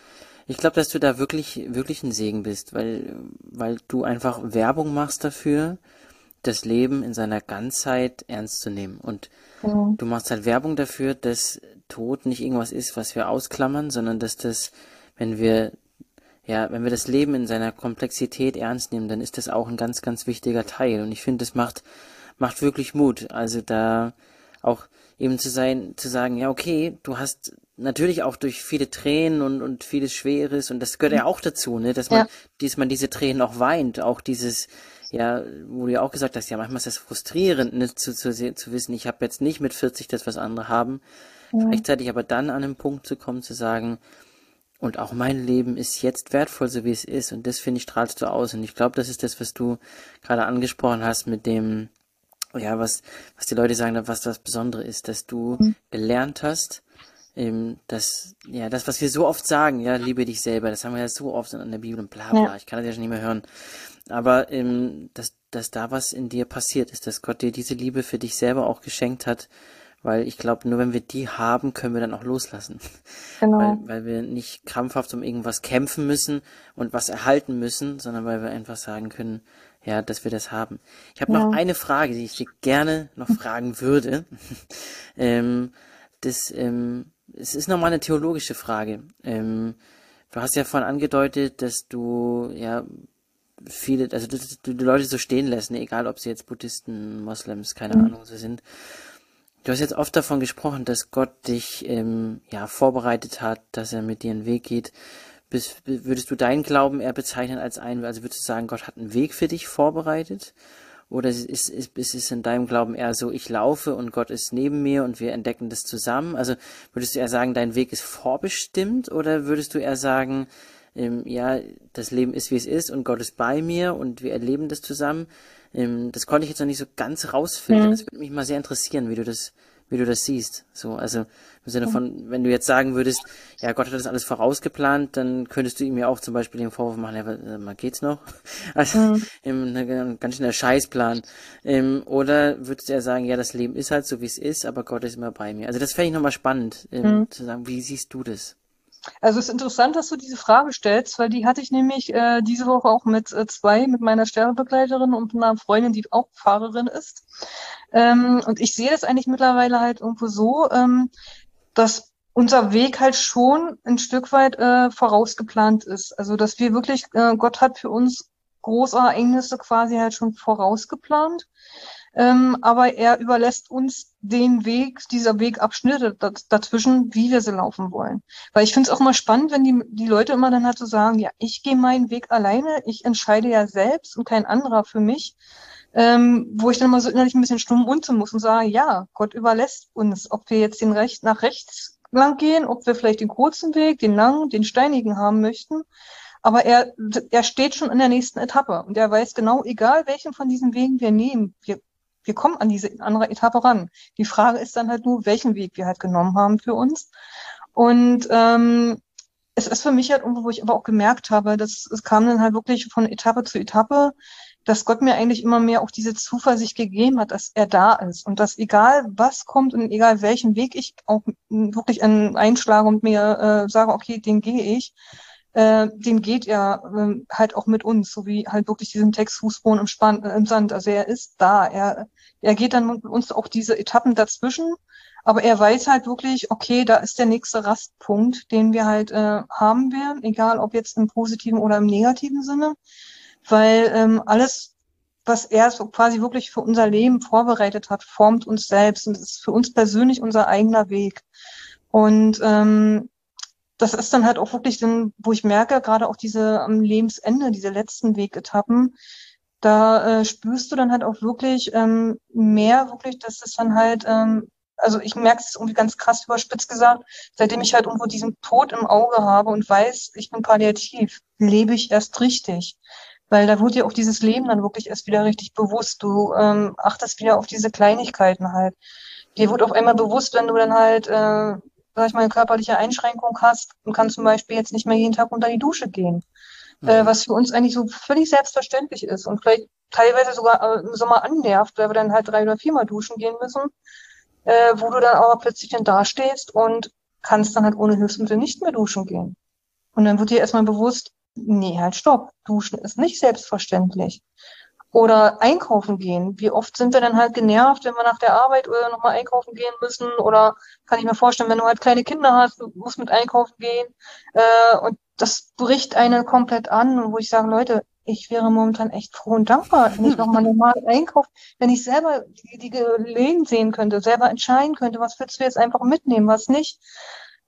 ich glaube, dass du da wirklich, wirklich ein Segen bist, weil, weil du einfach Werbung machst dafür, das Leben in seiner Ganzheit ernst zu nehmen. Und genau. du machst halt Werbung dafür, dass Tod nicht irgendwas ist, was wir ausklammern, sondern dass das, wenn wir, ja, wenn wir das Leben in seiner Komplexität ernst nehmen, dann ist das auch ein ganz, ganz wichtiger Teil. Und ich finde, das macht, macht wirklich Mut. Also da auch eben zu sein, zu sagen, ja, okay, du hast natürlich auch durch viele Tränen und, und vieles Schweres und das gehört ja auch dazu, ne, dass man, ja. dass man diese Tränen auch weint, auch dieses, ja, wo du ja auch gesagt hast, ja, manchmal ist das frustrierend, ne, zu, zu, zu wissen, ich habe jetzt nicht mit 40 das, was andere haben, ja. gleichzeitig aber dann an den Punkt zu kommen, zu sagen, und auch mein Leben ist jetzt wertvoll, so wie es ist, und das finde ich strahlst du aus, und ich glaube, das ist das, was du gerade angesprochen hast mit dem, ja, was, was die Leute sagen, was das Besondere ist, dass du mhm. gelernt hast, ähm, das, ja, das, was wir so oft sagen, ja, liebe dich selber, das haben wir ja so oft in der Bibel und bla bla, ja. ich kann das ja schon nicht mehr hören. Aber ähm, dass, dass da was in dir passiert ist, dass Gott dir diese Liebe für dich selber auch geschenkt hat, weil ich glaube, nur wenn wir die haben, können wir dann auch loslassen. Genau. Weil, weil wir nicht krampfhaft um irgendwas kämpfen müssen und was erhalten müssen, sondern weil wir einfach sagen können, ja, dass wir das haben. Ich habe ja. noch eine Frage, die ich dir gerne noch fragen würde. ähm, das, ähm, es ist nochmal eine theologische Frage. Ähm, du hast ja vorhin angedeutet, dass du ja viele, also dass du die Leute so stehen lässt, ne? egal ob sie jetzt Buddhisten, Moslems, keine mhm. Ahnung so sind. Du hast jetzt oft davon gesprochen, dass Gott dich ähm, ja vorbereitet hat, dass er mit dir einen Weg geht. Bis, würdest du deinen Glauben eher bezeichnen als einen, also würdest du sagen, Gott hat einen Weg für dich vorbereitet? Oder ist, ist, ist es in deinem Glauben eher so, ich laufe und Gott ist neben mir und wir entdecken das zusammen? Also würdest du eher sagen, dein Weg ist vorbestimmt? Oder würdest du eher sagen, ähm, ja, das Leben ist, wie es ist und Gott ist bei mir und wir erleben das zusammen? Ähm, das konnte ich jetzt noch nicht so ganz rausfinden. Mhm. Das würde mich mal sehr interessieren, wie du das wie du das siehst. So, also im Sinne von, wenn du jetzt sagen würdest, ja, Gott hat das alles vorausgeplant, dann könntest du ihm ja auch zum Beispiel den Vorwurf machen, ja, mal geht's noch? Also mhm. im, ne, ganz schön der Scheißplan. Ähm, oder würdest du ja sagen, ja, das Leben ist halt so, wie es ist, aber Gott ist immer bei mir. Also das fände ich nochmal spannend, ähm, mhm. zu sagen, wie siehst du das? Also es ist interessant, dass du diese Frage stellst, weil die hatte ich nämlich äh, diese Woche auch mit äh, zwei, mit meiner Sterbebegleiterin und einer Freundin, die auch Fahrerin ist. Ähm, und ich sehe das eigentlich mittlerweile halt irgendwo so, ähm, dass unser Weg halt schon ein Stück weit äh, vorausgeplant ist. Also dass wir wirklich, äh, Gott hat für uns große Ereignisse quasi halt schon vorausgeplant. Ähm, aber er überlässt uns den Weg, dieser Wegabschnitte dazwischen, wie wir sie laufen wollen. Weil ich finde es auch mal spannend, wenn die, die Leute immer dann halt so sagen, ja, ich gehe meinen Weg alleine, ich entscheide ja selbst und kein anderer für mich. Ähm, wo ich dann mal so innerlich ein bisschen stumm unten muss und sage, ja, Gott überlässt uns, ob wir jetzt den Recht nach rechts lang gehen, ob wir vielleicht den kurzen Weg, den langen, den steinigen haben möchten. Aber er, er steht schon in der nächsten Etappe und er weiß genau, egal welchen von diesen Wegen wir nehmen, wir wir kommen an diese andere Etappe ran. Die Frage ist dann halt nur, welchen Weg wir halt genommen haben für uns. Und ähm, es ist für mich halt irgendwo, wo ich aber auch gemerkt habe, dass es kam dann halt wirklich von Etappe zu Etappe, dass Gott mir eigentlich immer mehr auch diese Zuversicht gegeben hat, dass er da ist und dass egal was kommt und egal welchen Weg ich auch wirklich einschlage und mir äh, sage, okay, den gehe ich, äh, den geht er äh, halt auch mit uns, so wie halt wirklich diesen Text Fußboden im, Span äh, im Sand. Also er ist da, er, er geht dann mit uns auch diese Etappen dazwischen, aber er weiß halt wirklich, okay, da ist der nächste Rastpunkt, den wir halt äh, haben werden, egal ob jetzt im positiven oder im negativen Sinne weil ähm, alles, was er so quasi wirklich für unser Leben vorbereitet hat, formt uns selbst und ist für uns persönlich unser eigener Weg. Und ähm, das ist dann halt auch wirklich dann, wo ich merke, gerade auch diese am Lebensende, diese letzten Wegetappen, da äh, spürst du dann halt auch wirklich ähm, mehr wirklich, dass es dann halt, ähm, also ich merke es irgendwie ganz krass überspitzt gesagt, seitdem ich halt irgendwo diesen Tod im Auge habe und weiß, ich bin palliativ, lebe ich erst richtig. Weil da wurde dir auch dieses Leben dann wirklich erst wieder richtig bewusst. Du ähm, achtest wieder auf diese Kleinigkeiten halt. Dir wird auf einmal bewusst, wenn du dann halt, äh, sag ich mal, eine körperliche Einschränkung hast und kannst zum Beispiel jetzt nicht mehr jeden Tag unter die Dusche gehen. Mhm. Äh, was für uns eigentlich so völlig selbstverständlich ist und vielleicht teilweise sogar äh, im Sommer annervt, weil wir dann halt drei oder viermal duschen gehen müssen, äh, wo du dann aber plötzlich dann dastehst und kannst dann halt ohne Hilfsmittel nicht mehr duschen gehen. Und dann wird dir erstmal bewusst, nee, halt stopp. Duschen ist nicht selbstverständlich. Oder einkaufen gehen. Wie oft sind wir dann halt genervt, wenn wir nach der Arbeit oder nochmal einkaufen gehen müssen? Oder kann ich mir vorstellen, wenn du halt kleine Kinder hast, du musst mit einkaufen gehen. Äh, und das bricht einen komplett an, wo ich sage, Leute, ich wäre momentan echt froh und dankbar, wenn ich nochmal normal einkaufe, wenn ich selber die, die Läden sehen könnte, selber entscheiden könnte, was willst du jetzt einfach mitnehmen, was nicht.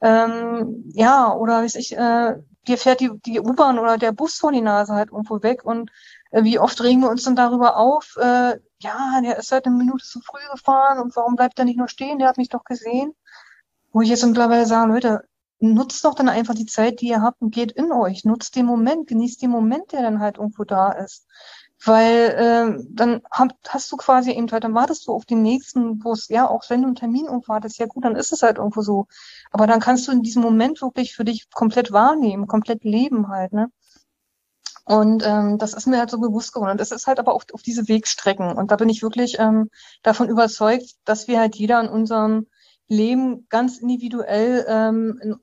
Ähm, ja, oder weiß ich, äh, dir fährt die, die U-Bahn oder der Bus vor die Nase halt irgendwo weg und wie oft regen wir uns dann darüber auf, äh, ja, der ist halt eine Minute zu früh gefahren und warum bleibt er nicht nur stehen, der hat mich doch gesehen. Wo ich jetzt mittlerweile sage, Leute, nutzt doch dann einfach die Zeit, die ihr habt und geht in euch, nutzt den Moment, genießt den Moment, der dann halt irgendwo da ist. Weil äh, dann hab, hast du quasi eben halt, dann wartest du auf den nächsten, es ja auch, wenn du einen Termin irgendwo hattest, ja gut, dann ist es halt irgendwo so. Aber dann kannst du in diesem Moment wirklich für dich komplett wahrnehmen, komplett leben halt, ne? Und ähm, das ist mir halt so bewusst geworden. Und das ist halt aber auch auf diese Wegstrecken. Und da bin ich wirklich ähm, davon überzeugt, dass wir halt jeder in unserem Leben ganz individuell ähm,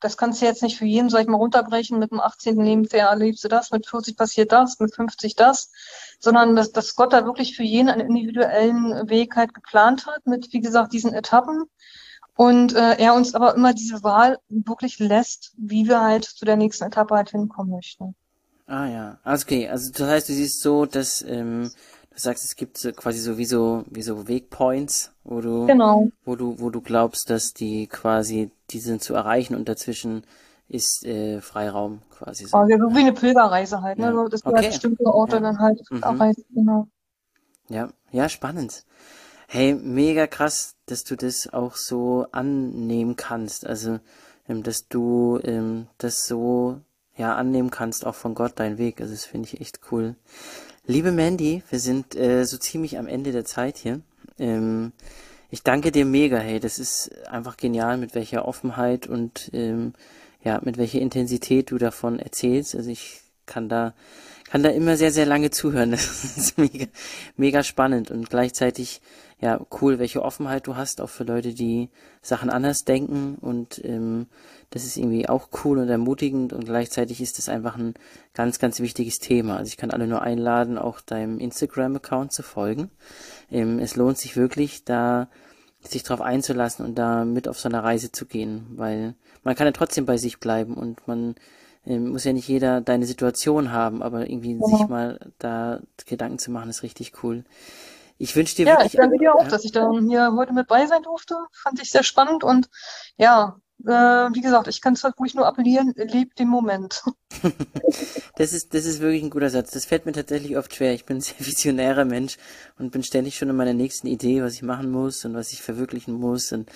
das kannst du jetzt nicht für jeden, sag ich mal, runterbrechen. Mit dem 18. Lebensjahr erlebst du das, mit 40 passiert das, mit 50 das, sondern dass, dass Gott da wirklich für jeden einen individuellen Weg halt geplant hat, mit, wie gesagt, diesen Etappen. Und äh, er uns aber immer diese Wahl wirklich lässt, wie wir halt zu der nächsten Etappe halt hinkommen möchten. Ah ja, also okay, also das heißt, du siehst so, dass ähm, du sagst, es gibt so quasi so wie so wie so Wegpoints, wo du genau. wo du wo du glaubst, dass die quasi die sind zu erreichen und dazwischen ist äh, Freiraum quasi so. Also wie eine Pilgerreise halt, ne? Ja. So, dass du halt okay. halt bestimmte Orte ja. dann halt mhm. erreichst, genau. Ja, ja, spannend. Hey, mega krass, dass du das auch so annehmen kannst. Also, ähm, dass du ähm, das so ja annehmen kannst, auch von Gott dein Weg. Also das finde ich echt cool. Liebe Mandy, wir sind äh, so ziemlich am Ende der Zeit hier. Ähm, ich danke dir mega, hey, das ist einfach genial, mit welcher Offenheit und ähm, ja, mit welcher Intensität du davon erzählst. Also ich kann da kann da immer sehr, sehr lange zuhören. Das ist mega, mega spannend und gleichzeitig ja cool, welche Offenheit du hast, auch für Leute, die Sachen anders denken und ähm, das ist irgendwie auch cool und ermutigend und gleichzeitig ist das einfach ein ganz, ganz wichtiges Thema. Also ich kann alle nur einladen, auch deinem Instagram-Account zu folgen. Ähm, es lohnt sich wirklich, da sich drauf einzulassen und da mit auf so eine Reise zu gehen, weil man kann ja trotzdem bei sich bleiben und man ähm, muss ja nicht jeder deine Situation haben, aber irgendwie ja. sich mal da Gedanken zu machen, ist richtig cool. Ich wünsche dir ja, wirklich. Ja, ich danke dir auch, dass ich dann hier heute mit bei sein durfte. Fand ich sehr spannend und ja, äh, wie gesagt, ich kann es halt ruhig nur appellieren, lebt den Moment. das ist, das ist wirklich ein guter Satz. Das fällt mir tatsächlich oft schwer. Ich bin ein sehr visionärer Mensch und bin ständig schon in meiner nächsten Idee, was ich machen muss und was ich verwirklichen muss und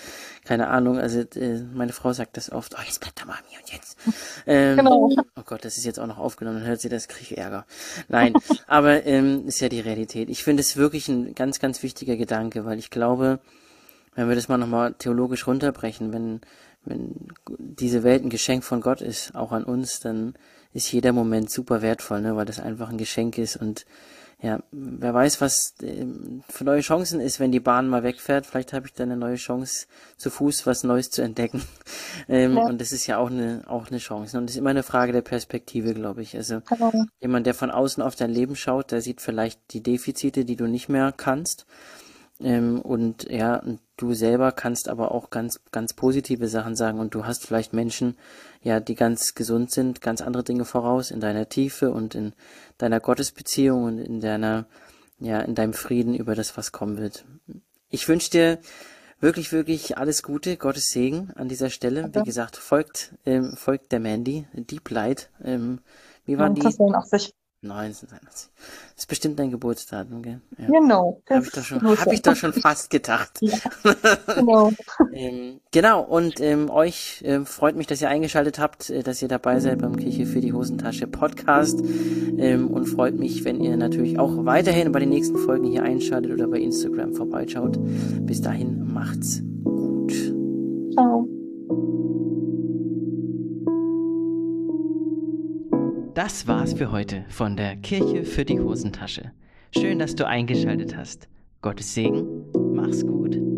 keine Ahnung. Also äh, meine Frau sagt das oft. Oh, jetzt bleibt da Mami und jetzt. Ähm, genau. Oh Gott, das ist jetzt auch noch aufgenommen. Dann hört sie das, kriege ich Ärger. Nein, aber ähm, ist ja die Realität. Ich finde es wirklich ein ganz, ganz wichtiger Gedanke, weil ich glaube, wenn wir das mal nochmal theologisch runterbrechen, wenn wenn diese Welt ein Geschenk von Gott ist, auch an uns, dann ist jeder Moment super wertvoll, ne, weil das einfach ein Geschenk ist und ja, wer weiß, was äh, für neue Chancen ist, wenn die Bahn mal wegfährt. Vielleicht habe ich dann eine neue Chance, zu Fuß was Neues zu entdecken. ähm, ja. Und das ist ja auch eine, auch eine Chance. Und das ist immer eine Frage der Perspektive, glaube ich. Also genau. jemand, der von außen auf dein Leben schaut, der sieht vielleicht die Defizite, die du nicht mehr kannst. Ähm, und ja, du selber kannst aber auch ganz, ganz positive Sachen sagen und du hast vielleicht Menschen, ja, die ganz gesund sind, ganz andere Dinge voraus in deiner Tiefe und in deiner Gottesbeziehung und in deiner, ja, in deinem Frieden über das, was kommen wird. Ich wünsche dir wirklich, wirklich alles Gute, Gottes Segen an dieser Stelle. Wie gesagt, folgt, ähm, folgt der Mandy, Deep Light. Ähm, wie waren die? 1981. Das ist bestimmt dein Geburtsdatum, gell? Ja. Genau. Habe ich, doch schon, hab ich doch schon fast gedacht. Ja, genau. ähm, genau, und ähm, euch äh, freut mich, dass ihr eingeschaltet habt, äh, dass ihr dabei seid beim Kirche für die Hosentasche Podcast. Ähm, und freut mich, wenn ihr natürlich auch weiterhin bei den nächsten Folgen hier einschaltet oder bei Instagram vorbeischaut. Bis dahin, macht's gut. Ciao. Das war's für heute von der Kirche für die Hosentasche. Schön, dass du eingeschaltet hast. Gottes Segen, mach's gut.